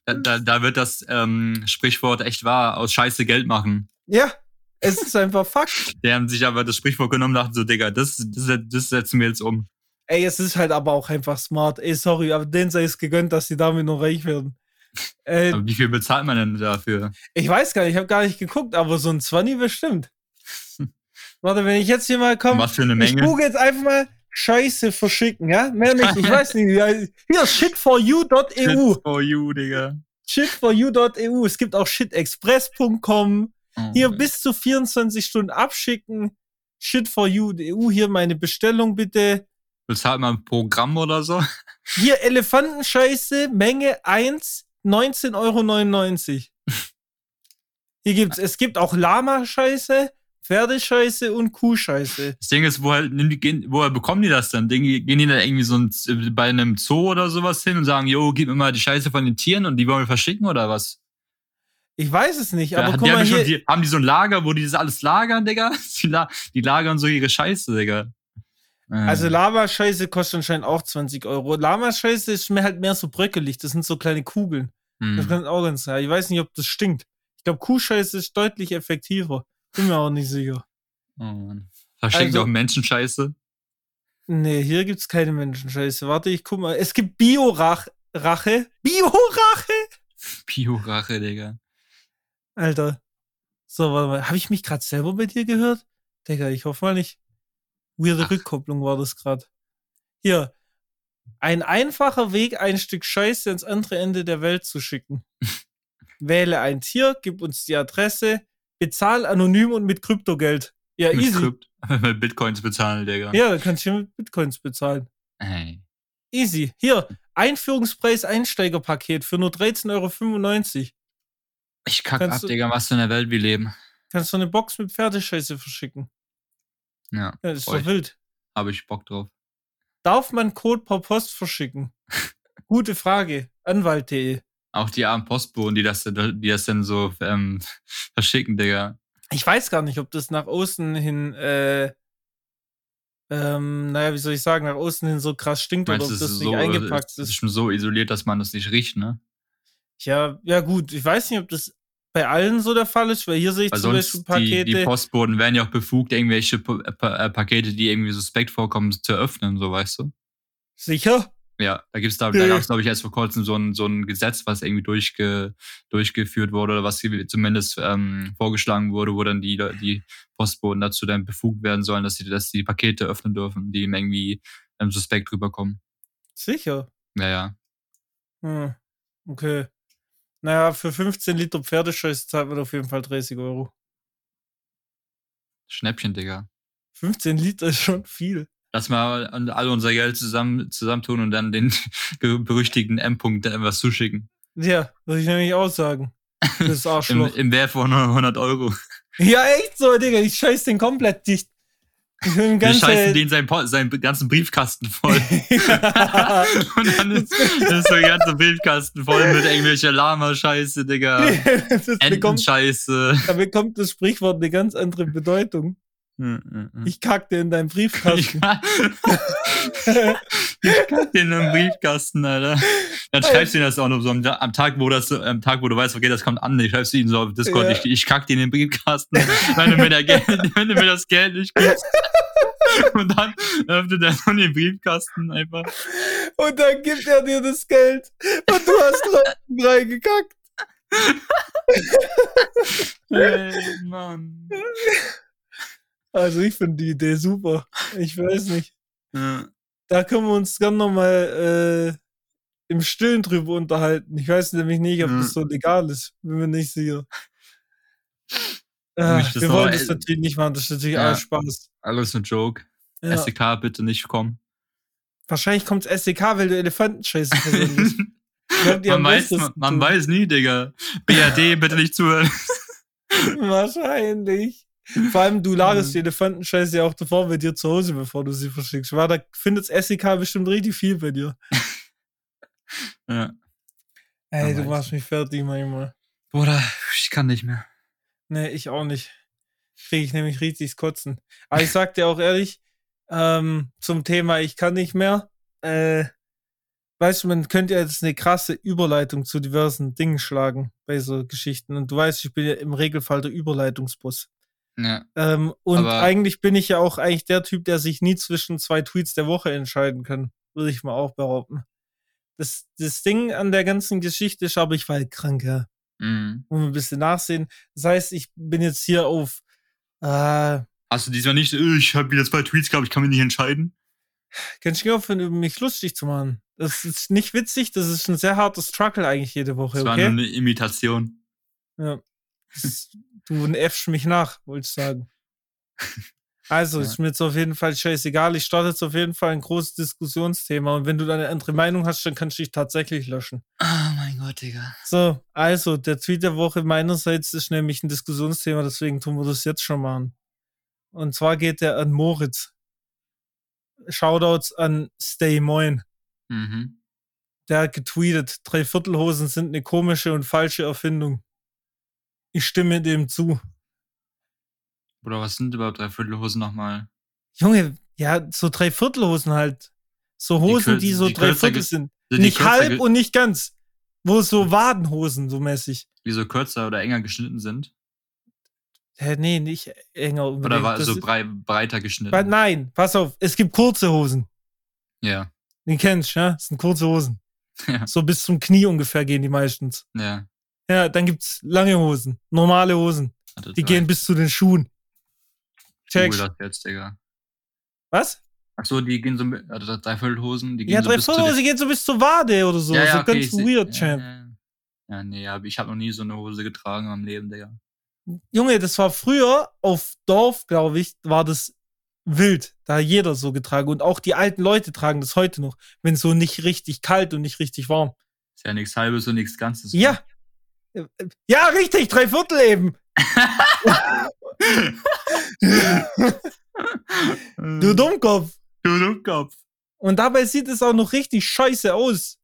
Da, da, da wird das ähm, Sprichwort echt wahr, aus Scheiße Geld machen. Ja, es ist einfach Fakt. Die haben sich aber das Sprichwort genommen und dachten so, Digga, das, das, das setzen wir jetzt um. Ey, es ist halt aber auch einfach smart. Ey, sorry, aber denen sei es gegönnt, dass sie damit noch reich werden. Äh, wie viel bezahlt man denn dafür? Ich weiß gar nicht, ich habe gar nicht geguckt, aber so ein 20 bestimmt. Warte, wenn ich jetzt hier mal komme. Was für eine Menge? Ich google jetzt einfach mal Scheiße verschicken, ja? Mehr nicht, ich weiß nicht. Hier, shitforyou.eu. Shitforyou, Digga. Shitforyou.eu. Es gibt auch shitexpress.com. Oh, hier Mann. bis zu 24 Stunden abschicken. Shitforyou.eu. Hier meine Bestellung bitte. Bezahlt man ein Programm oder so? Hier Elefantenscheiße, Menge 1, 19,99 Euro. Hier gibt's, es gibt auch Lama-Scheiße, Pferdescheiße und Kuhscheiße. Das Ding ist, woher, woher bekommen die das dann? Gehen die da irgendwie so ein, bei einem Zoo oder sowas hin und sagen, jo, gib mir mal die Scheiße von den Tieren und die wollen wir verschicken oder was? Ich weiß es nicht, aber ja, guck mal hier. die, haben die so ein Lager, wo die das alles lagern, Digga? Die, la die lagern so ihre Scheiße, Digga. Äh. Also Lava-Scheiße kostet anscheinend auch 20 Euro. Lama-Scheiße ist mir halt mehr so bröckelig. Das sind so kleine Kugeln. Hm. Das kann auch ganz. Ich weiß nicht, ob das stinkt. Ich glaube, Kuhscheiße ist deutlich effektiver. Bin mir auch nicht sicher. Oh Mann. Verschenkt also, auch Menschenscheiße? Nee, hier gibt's keine Menschenscheiße. Warte, ich guck mal. Es gibt Bio-Rache. Bio-Rache? Bio-Rache, Digga. Alter. So, warte mal. Habe ich mich gerade selber bei dir gehört? Digga, ich hoffe mal nicht. Weirde Ach. Rückkopplung war das gerade. Hier. Ein einfacher Weg, ein Stück Scheiße ins andere Ende der Welt zu schicken. Wähle ein Tier, gib uns die Adresse, bezahl anonym und mit Kryptogeld. Ja, mit easy. Krypt mit Bitcoins bezahlen, Digga. Ja, kannst du mit Bitcoins bezahlen. Hey. Easy. Hier, Einführungspreis Einsteigerpaket für nur 13,95 Euro. Ich kack kannst ab, du, Digga, was für eine Welt wir leben. Kannst du eine Box mit Pferdescheiße verschicken. Ja. ja das ist doch wild. Habe ich Bock drauf. Darf man Code per Post verschicken? Gute Frage. Anwalt.de. Auch die armen Postboten, die das, die das dann so ähm, verschicken, Digga. Ich weiß gar nicht, ob das nach außen hin, äh, ähm, naja, wie soll ich sagen, nach außen hin so krass stinkt Meinst, oder ob das so, nicht eingepackt ist. Es ist schon so isoliert, dass man das nicht riecht, ne? Ja, ja gut. Ich weiß nicht, ob das bei allen so der Fall ist, weil hier sehe ich weil zum Beispiel Pakete. Die, die Postboten werden ja auch befugt, irgendwelche äh, Pakete, die irgendwie suspekt vorkommen, zu öffnen, so weißt du. Sicher? Ja, da gibt's da, da gab es, glaube ich, erst vor kurzem so ein, so ein Gesetz, was irgendwie durchge, durchgeführt wurde oder was zumindest ähm, vorgeschlagen wurde, wo dann die, die Postboten dazu dann befugt werden sollen, dass sie, dass die Pakete öffnen dürfen, die ihm irgendwie ähm, suspekt rüberkommen. Sicher? Ja, ja. Hm, okay. Naja, für 15 Liter Pferdescheiß zahlt man auf jeden Fall 30 Euro. Schnäppchen, Digga. 15 Liter ist schon viel. Lass mal alle unser Geld zusammen, zusammentun und dann den berüchtigten M-Punkt etwas zuschicken. Ja, würde ich nämlich auch sagen. Das Arschloch. Im, Im Wert von 100 Euro. Ja, echt so, Digga. Ich scheiß den komplett dicht. Wir scheißen den seinen, seinen ganzen Briefkasten voll. und dann ist, ist der ganze Briefkasten voll mit irgendwelcher Lama-Scheiße, Digga. Entenscheiße. Da bekommt das Sprichwort eine ganz andere Bedeutung. Ich kack dir in deinen Briefkasten. ich kack dir in deinen Briefkasten, Alter. Dann schreibst du dir das auch noch so am, Tag, wo das, am Tag, wo du weißt, okay, das kommt an, ich schreibst du ihn so auf Discord, ja. ich, ich kack dir in den Briefkasten, wenn du mir, der Geld, wenn du mir das Geld nicht gibst. Und dann öffnet er so den Briefkasten einfach. Und dann gibt er dir das Geld. Und du hast trotzdem reingekackt. hey, Mann. Also ich finde die Idee super. Ich weiß nicht. Ja. Da können wir uns gerne nochmal äh, im Stillen drüber unterhalten. Ich weiß nämlich nicht, ob ja. das so legal ist. Bin mir nicht sicher. Äh, wir wollen das natürlich nicht machen, das ist natürlich ja, alles Spaß. Alles ein Joke. Ja. SDK bitte nicht kommen. Wahrscheinlich kommt SDK, weil du Elefantenscheiße verwendest. man, weiß, man, man weiß nie, Digga. BRD bitte nicht zuhören. Wahrscheinlich. Vor allem, du lagerst mhm. die Elefantenscheiße ja auch davor bei dir zu Hause, bevor du sie verschickst. Weil da findet SEK bestimmt richtig viel bei dir. ja. Ey, du machst mich fertig manchmal. Bruder, ich kann nicht mehr. Nee, ich auch nicht. Kriege ich nämlich richtig Kotzen. Aber ich sag dir auch ehrlich, ähm, zum Thema ich kann nicht mehr, äh, weißt du, man könnte ja jetzt eine krasse Überleitung zu diversen Dingen schlagen bei so Geschichten. Und du weißt, ich bin ja im Regelfall der Überleitungsbus. Ja. Ähm, und eigentlich bin ich ja auch eigentlich der Typ, der sich nie zwischen zwei Tweets der Woche entscheiden kann. Würde ich mal auch behaupten. Das, das Ding an der ganzen Geschichte ist aber, ich war halt krank, ja. Mhm. Und ein bisschen nachsehen. Das heißt, ich bin jetzt hier auf. Äh, Hast du diesmal nicht, äh, ich habe wieder zwei Tweets gehabt, ich kann mich nicht entscheiden? Kannst du aufhören, über mich lustig zu machen? Das ist nicht witzig, das ist ein sehr hartes Struggle eigentlich jede Woche. Das war okay? nur eine Imitation. Ja. Du nervst mich nach, wollte ich sagen. Also, ja. ist mir jetzt auf jeden Fall scheißegal. Ich starte jetzt auf jeden Fall ein großes Diskussionsthema. Und wenn du eine andere Meinung hast, dann kannst du dich tatsächlich löschen. Oh mein Gott, Digga. So, also, der Tweet der Woche meinerseits ist nämlich ein Diskussionsthema, deswegen tun wir das jetzt schon machen. Und zwar geht der an Moritz. Shoutouts an Stay Moin. Mhm. Der hat getweetet, Dreiviertelhosen sind eine komische und falsche Erfindung. Ich stimme dem zu. Oder was sind überhaupt Dreiviertelhosen nochmal? Junge, ja, so Dreiviertelhosen halt. So Hosen, die, die so Dreiviertel sind. Nicht halb und nicht ganz. Wo so Wadenhosen so mäßig. Die so kürzer oder enger geschnitten sind. Hä, nee, nicht enger unbedingt. Oder war so brei breiter geschnitten. Nein, pass auf, es gibt kurze Hosen. Ja. Den kennst du, ja? Das sind kurze Hosen. Ja. So bis zum Knie ungefähr gehen die meistens. Ja. Ja, dann gibt's lange Hosen, normale Hosen. Also die gehen bis zu den Schuhen. Check. das jetzt, Digga. Was? Ach so, die gehen so mit, also Dreiviertelhosen, die gehen ja, so Dreiviertelhosen, die gehen so bis zur Wade oder so. Ja, ja, so okay, ganz weird, Champ. Ja, ja, nee, hab, ich habe noch nie so eine Hose getragen am Leben, Digga. Junge, das war früher auf Dorf, glaube ich, war das wild. Da hat jeder so getragen. Und auch die alten Leute tragen das heute noch, wenn es so nicht richtig kalt und nicht richtig warm. Ist ja nichts halbes und nichts Ganzes. Ja, ja, richtig, drei Viertel eben. du Dummkopf. Du Dummkopf. Und dabei sieht es auch noch richtig scheiße aus.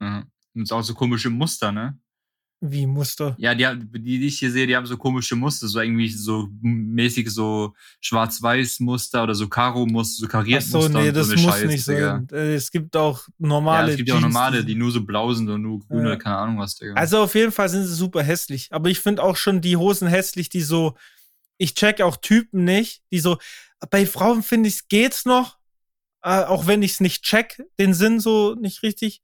Mhm. Und ist auch so komische Muster, ne? Wie Muster? Ja, die, die, ich hier sehe, die haben so komische Muster, so irgendwie so mäßig so Schwarz-Weiß-Muster oder so Karo-Muster, so kariert Muster. Achso, nee, das so muss Scheiße, nicht sein. Äh, es gibt auch normale. Ja, es gibt ja auch normale, die nur so blau sind und nur grüne, ja. keine Ahnung was, Digga. Also auf jeden Fall sind sie super hässlich. Aber ich finde auch schon die Hosen hässlich, die so, ich check auch Typen nicht, die so, bei Frauen finde ich, geht's noch, äh, auch wenn ich es nicht check, den Sinn so nicht richtig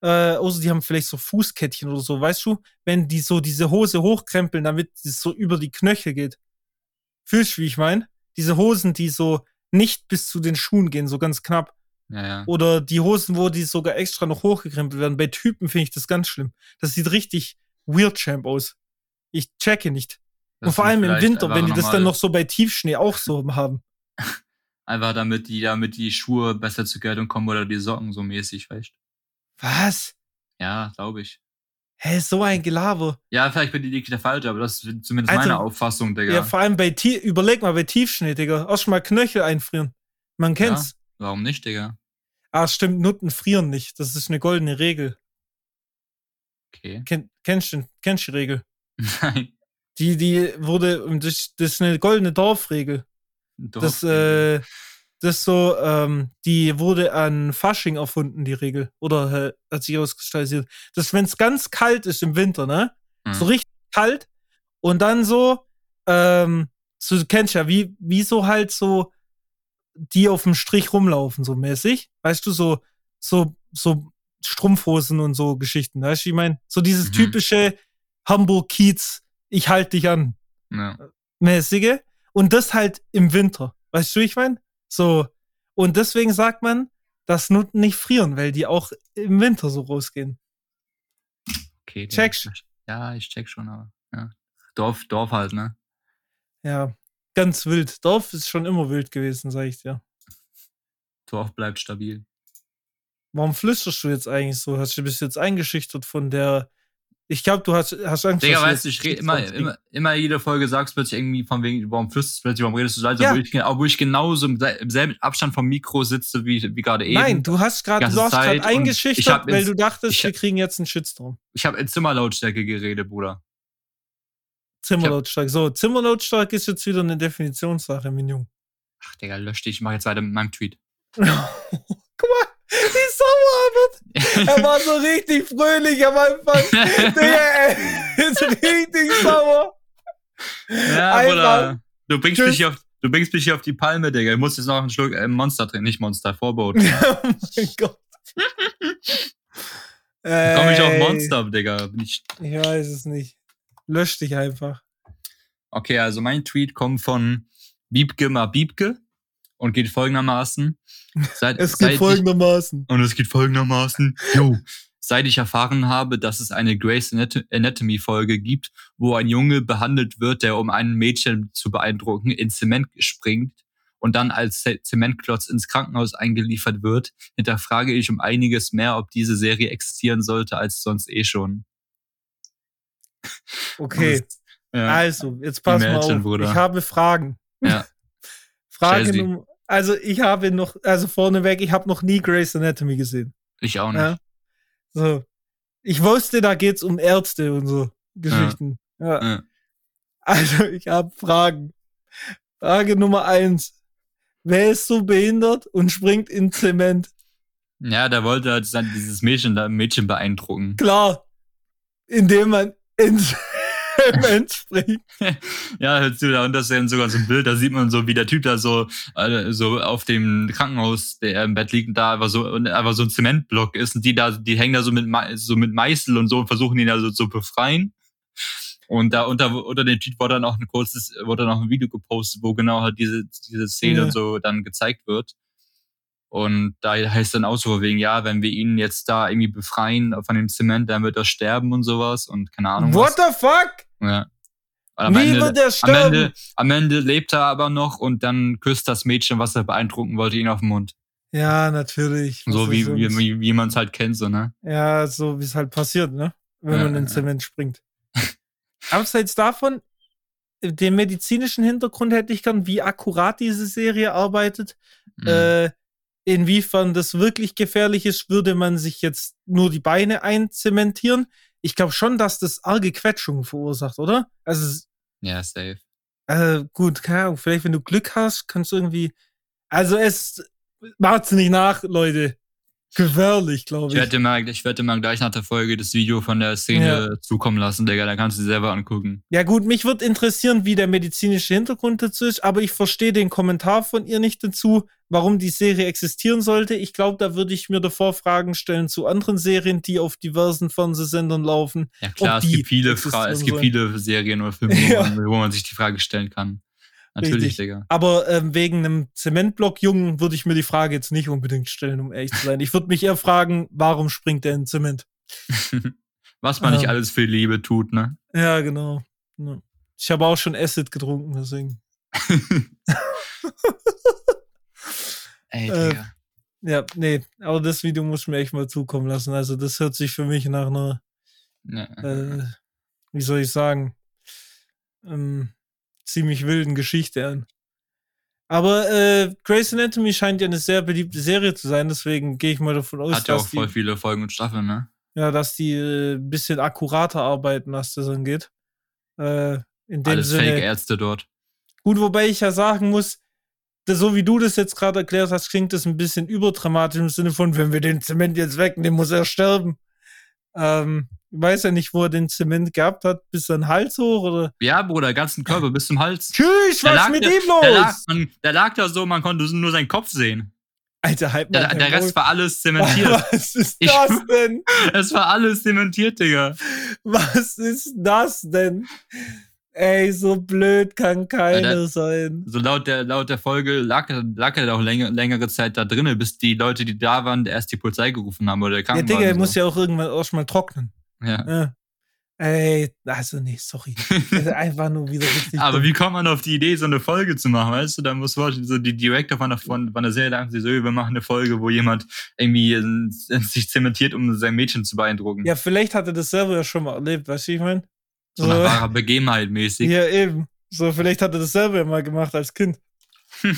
äh, außer die haben vielleicht so Fußkettchen oder so, weißt du? Wenn die so diese Hose hochkrempeln, damit es so über die Knöchel geht. Fühlst du, wie ich meine? Diese Hosen, die so nicht bis zu den Schuhen gehen, so ganz knapp. Ja, ja. Oder die Hosen, wo die sogar extra noch hochgekrempelt werden. Bei Typen finde ich das ganz schlimm. Das sieht richtig weird champ aus. Ich checke nicht. Das Und vor allem im Winter, wenn die das dann noch so bei Tiefschnee auch so haben. Einfach damit die, damit die Schuhe besser zur Geltung kommen oder die Socken so mäßig, weißt was? Ja, glaube ich. Hä, so ein Gelaber. Ja, vielleicht bin ich der falsche, aber das ist zumindest also, meine Auffassung, Digga. Ja, vor allem bei Tief, überleg mal bei Tiefschnee, Digga. Erst mal Knöchel einfrieren. Man kennt's. Ja, warum nicht, Digga? Ah, stimmt, Nutten frieren nicht. Das ist eine goldene Regel. Okay. Ken, kennst du kennst die Regel? Nein. Die, die wurde, das, das ist eine goldene Dorfregel. Doch, das, äh, das so, ähm, die wurde an Fasching erfunden, die Regel. Oder äh, hat sich ausgestaltet. Das, wenn es ganz kalt ist im Winter, ne? Mhm. So richtig kalt. Und dann so, ähm, so, du kennst ja, wie, wie so halt so die auf dem Strich rumlaufen, so mäßig. Weißt du, so, so, so Strumpfhosen und so Geschichten. Weißt du, ich meine, so dieses mhm. typische Hamburg-Kiez, ich halte dich an. Ja. Mäßige. Und das halt im Winter. Weißt du, ich meine? So. Und deswegen sagt man, dass Nutten nicht frieren, weil die auch im Winter so rausgehen. Okay. Checkst. Ja, ich check schon, aber ja. Dorf, Dorf halt, ne? Ja, ganz wild. Dorf ist schon immer wild gewesen, sag ich dir. Dorf bleibt stabil. Warum flüsterst du jetzt eigentlich so? Hast du bis jetzt eingeschüchtert von der ich glaube, du hast, hast Angst. Digga, weißt du, ich rede immer, immer, immer jede Folge sagst plötzlich irgendwie von wegen, warum flüsterst du plötzlich, warum redest du so leise, ja. wo, ich, wo ich genauso im, selben Abstand vom Mikro sitze wie, wie gerade eben. Nein, du hast gerade eingeschüchtert, weil du dachtest, ich, wir kriegen jetzt einen Shitstorm. Ich habe in Zimmerlautstärke geredet, Bruder. Zimmerlautstärke. So, Zimmerlautstärke ist jetzt wieder eine Definitionssache, Minion. Ach, Digga, lösch dich, ich mach jetzt weiter mit meinem Tweet. Guck mal, sauer wird. Er war so richtig fröhlich am Anfang. Der ist richtig sauer. Ja, Bruder. Du bringst, mich auf, du bringst mich hier auf die Palme, Digga. Ich muss jetzt noch einen Schluck äh, Monster drin, nicht Monster, Vorbot. oh mein Gott. Komm ich auf Monster, Digga. Ich, ich weiß es nicht. Lösch dich einfach. Okay, also mein Tweet kommt von Biebke mal Biebke und geht folgendermaßen. Seit, es geht folgendermaßen. Ich, und es geht folgendermaßen. Jo. Seit ich erfahren habe, dass es eine Grace Anatomy Folge gibt, wo ein Junge behandelt wird, der um ein Mädchen zu beeindrucken in Zement springt und dann als Zementklotz ins Krankenhaus eingeliefert wird, hinterfrage ich um einiges mehr, ob diese Serie existieren sollte als sonst eh schon. Okay. Ja. Also, jetzt pass mal auf. Bruder. Ich habe Fragen. Ja. Frage Nummer, also ich habe noch, also vorneweg, ich habe noch nie Grey's Anatomy gesehen. Ich auch nicht. Ja? So. Ich wusste, da geht's um Ärzte und so Geschichten. Ja. ja. Also ich habe Fragen. Frage Nummer eins. Wer ist so behindert und springt in Zement? Ja, der wollte halt dann dieses Mädchen da Mädchen beeindrucken. Klar. Indem man ins Mensch springt. ja, hörst du da und das ist dann sogar so ein Bild, da sieht man so, wie der Typ da so, äh, so auf dem Krankenhaus, der im Bett liegt, da einfach so, einfach so ein Zementblock ist und die da, die hängen da so mit, so mit Meißel und so und versuchen ihn da so zu befreien. Und da unter, unter dem Tweet wurde dann auch ein kurzes, wurde dann auch ein Video gepostet, wo genau halt diese, diese Szene ja. so dann gezeigt wird. Und da heißt dann auch so wegen, ja, wenn wir ihn jetzt da irgendwie befreien von dem Zement, dann wird er sterben und sowas und keine Ahnung. What was. the fuck? Ja. Am Wie Ende, wird er sterben? Am Ende, am Ende lebt er aber noch und dann küsst das Mädchen, was er beeindrucken wollte, ihn auf den Mund. Ja, natürlich. So wie, wie, wie, wie man es halt kennt, so, ne? Ja, so wie es halt passiert, ne? Wenn ja, man in Zement springt. Abseits davon, den medizinischen Hintergrund hätte ich gern, wie akkurat diese Serie arbeitet. Mhm. Äh, inwiefern das wirklich gefährlich ist, würde man sich jetzt nur die Beine einzementieren. Ich glaube schon, dass das arge Quetschungen verursacht, oder? Also ja, safe. Äh, gut, keine Ahnung, vielleicht wenn du Glück hast, kannst du irgendwie. Also es macht's nicht nach, Leute gefährlich, glaube ich. Ich werde, mal, ich werde mal gleich nach der Folge das Video von der Szene ja. zukommen lassen, Digga. Da kannst du dir selber angucken. Ja, gut, mich würde interessieren, wie der medizinische Hintergrund dazu ist, aber ich verstehe den Kommentar von ihr nicht dazu, warum die Serie existieren sollte. Ich glaube, da würde ich mir davor Fragen stellen zu anderen Serien, die auf diversen Fernsehsendern laufen. Ja, klar, es gibt, viele es gibt viele Serien oder Filme, ja. wo man sich die Frage stellen kann. Natürlich, Richtig. Digga. Aber ähm, wegen einem Zementblock-Jungen würde ich mir die Frage jetzt nicht unbedingt stellen, um ehrlich zu sein. Ich würde mich eher fragen, warum springt der in Zement? Was man ähm, nicht alles für Liebe tut, ne? Ja, genau. Ich habe auch schon Acid getrunken, deswegen. Ey, äh, Digga. Äh, ja, nee, aber das Video muss ich mir echt mal zukommen lassen. Also, das hört sich für mich nach einer, ja. äh, wie soll ich sagen, ähm, ziemlich wilden Geschichte an. Aber äh, Grey's Anatomy scheint ja eine sehr beliebte Serie zu sein, deswegen gehe ich mal davon aus, Hat ja auch voll die, viele Folgen und Staffeln, ne? Ja, dass die äh, ein bisschen akkurater arbeiten, was das angeht. Äh, in dem Alles Fake-Ärzte dort. Gut, wobei ich ja sagen muss, so wie du das jetzt gerade erklärt hast, klingt das ein bisschen überdramatisch im Sinne von, wenn wir den Zement jetzt wegnehmen, muss er sterben. Ähm, weiß ja nicht, wo er den Zement gehabt hat, bis den Hals hoch oder. Ja, Bruder, ganzen Körper bis zum Hals. Tschüss, was ist mit ihm los? Der lag, man, der lag da so, man konnte nur seinen Kopf sehen. Alter, halt mal. Der, der Rest war alles zementiert. Was ist das ich, denn? Es war alles zementiert, Digga. Was ist das denn? Ey, so blöd kann keiner der, sein. So laut der, laut der Folge lag, lag er auch länger, längere Zeit da drinnen, bis die Leute, die da waren, erst die Polizei gerufen haben oder der Krankenwagen. Ja, Digga, er so. muss ja auch irgendwann auch schon mal trocknen. Ja. ja. Ey, also nee, sorry. einfach nur wieder richtig. Aber wie kommt man auf die Idee, so eine Folge zu machen, weißt du? Da muss man so die Director von der, von, von der Serie sagen, sie so, wir machen eine Folge, wo jemand irgendwie sich zementiert, um sein Mädchen zu beeindrucken. Ja, vielleicht hat er das selber ja schon mal erlebt, weißt du, ich meine? So, so nach wahrer Begebenheit mäßig. Ja, eben. So, vielleicht hat er das selber ja mal gemacht als Kind.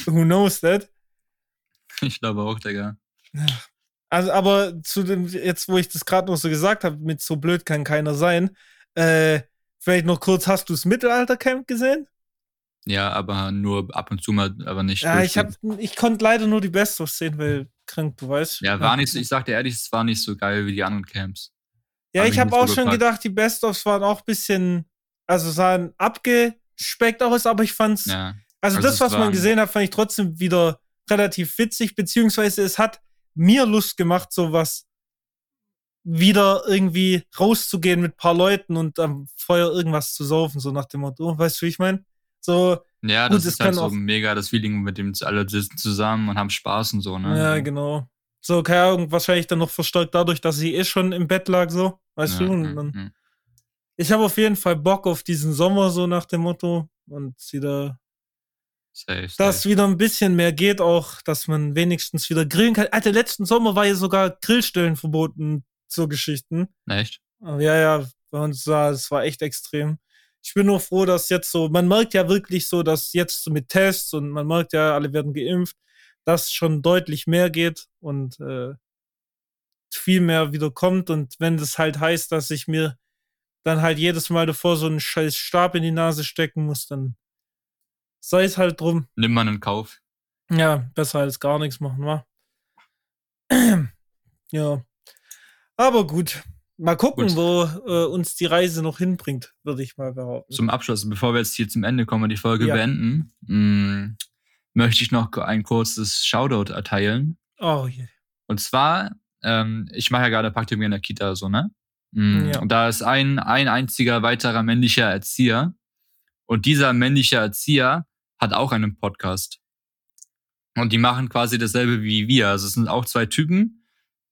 Who knows that? Ich glaube auch, Digga. Also, aber zu dem, jetzt, wo ich das gerade noch so gesagt habe, mit so blöd kann keiner sein, äh, vielleicht noch kurz, hast du das Mittelaltercamp gesehen? Ja, aber nur ab und zu mal, aber nicht. Ja, ich, hab, ich konnte leider nur die Best-of sehen, weil krank, du weißt. Ja, war nicht so, ich sag dir ehrlich, es war nicht so geil wie die anderen Camps. Ja, ich habe auch schon gepackt. gedacht, die Best-ofs waren auch ein bisschen, also sahen abgespeckt aus, aber ich fand's, ja. also, also das, was man gesehen hat, fand ich trotzdem wieder relativ witzig, beziehungsweise es hat mir Lust gemacht, sowas wieder irgendwie rauszugehen mit ein paar Leuten und am Feuer irgendwas zu saufen, so nach dem Motto, weißt du, wie ich meine? So, ja, das gut, ist halt so mega das Feeling, mit dem alle sitzen zusammen und haben Spaß und so, ne? Ja, genau. So, keine Ahnung, wahrscheinlich dann noch verstärkt dadurch, dass sie eh schon im Bett lag, so, weißt ja, du? Und dann, ja. Ich habe auf jeden Fall Bock auf diesen Sommer, so nach dem Motto. Und wieder. Safe, safe. Dass wieder ein bisschen mehr geht, auch, dass man wenigstens wieder grillen kann. Alter, letzten Sommer war ja sogar Grillstellen verboten zu Geschichten. Echt? Ja, ja, bei uns war, es war echt extrem. Ich bin nur froh, dass jetzt so, man merkt ja wirklich so, dass jetzt so mit Tests und man merkt ja, alle werden geimpft, dass schon deutlich mehr geht und äh, viel mehr wieder kommt. Und wenn das halt heißt, dass ich mir dann halt jedes Mal davor so einen scheiß Stab in die Nase stecken muss, dann sei es halt drum. Nimm man in Kauf. Ja, besser als gar nichts machen, wa? ja. Aber gut. Mal gucken, gut. wo äh, uns die Reise noch hinbringt, würde ich mal behaupten. Zum Abschluss, bevor wir jetzt hier zum Ende kommen und die Folge ja. beenden, mh, mm, möchte ich noch ein kurzes Shoutout erteilen. Oh je. Und zwar, ähm, ich mache ja gerade Praktikum in der Kita, so, ne? Mhm. Ja. Und da ist ein, ein einziger weiterer männlicher Erzieher. Und dieser männliche Erzieher hat auch einen Podcast. Und die machen quasi dasselbe wie wir. Also es sind auch zwei Typen,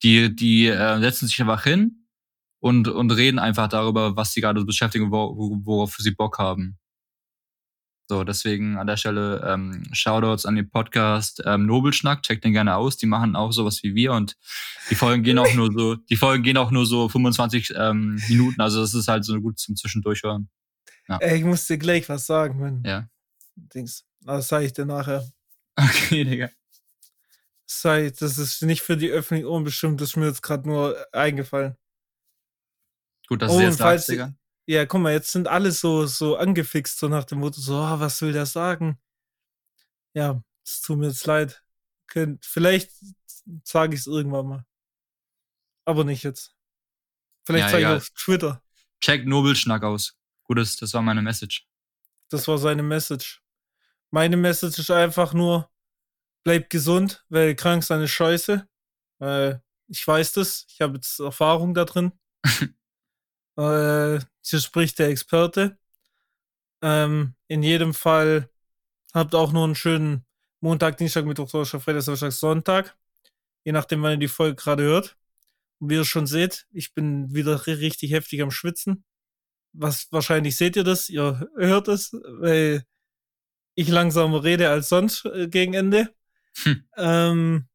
die, die äh, setzen sich einfach hin und, und reden einfach darüber, was sie gerade beschäftigen, worauf sie Bock haben. So, deswegen an der Stelle ähm, Shoutouts an den Podcast ähm, Nobelschnack, checkt den gerne aus. Die machen auch sowas wie wir und die Folgen gehen auch nur so, die Folgen gehen auch nur so 25 ähm, Minuten. Also das ist halt so gut zum Zwischendurchhören. Ja. Ey, ich muss dir gleich was sagen, Mann. Ja. Dings. Das sage ich dir nachher. Okay, Digga. Sei, das ist nicht für die öffentliche Ohren bestimmt, das ist mir jetzt gerade nur eingefallen. Gut, dass oh, du jetzt sagst, Digga. Ja, guck mal, jetzt sind alle so, so angefixt, so nach dem Motto, so, oh, was will der sagen? Ja, es tut mir jetzt leid. Könnt, vielleicht sage ich es irgendwann mal. Aber nicht jetzt. Vielleicht ja, zeige ich auf Twitter. Check Nobelschnack aus. Gutes, das war meine Message. Das war seine Message. Meine Message ist einfach nur, bleib gesund, weil krank ist eine Scheiße. Weil ich weiß das, ich habe jetzt Erfahrung da drin. Äh, hier spricht der Experte. Ähm, in jedem Fall habt auch nur einen schönen Montag, Dienstag, Mittwoch, Donnerstag, Freitag, Samstag, Sonntag. Je nachdem, wann ihr die Folge gerade hört. Und wie ihr schon seht, ich bin wieder richtig heftig am Schwitzen. Was wahrscheinlich seht ihr das, ihr hört es, weil ich langsamer rede als sonst äh, gegen Ende. Hm. Ähm,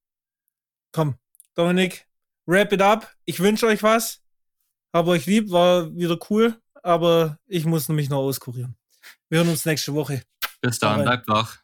komm, Dominik, wrap it up. Ich wünsche euch was. Hab euch lieb, war wieder cool, aber ich muss nämlich noch auskurieren. Wir hören uns nächste Woche. Bis dann, bleibt wach.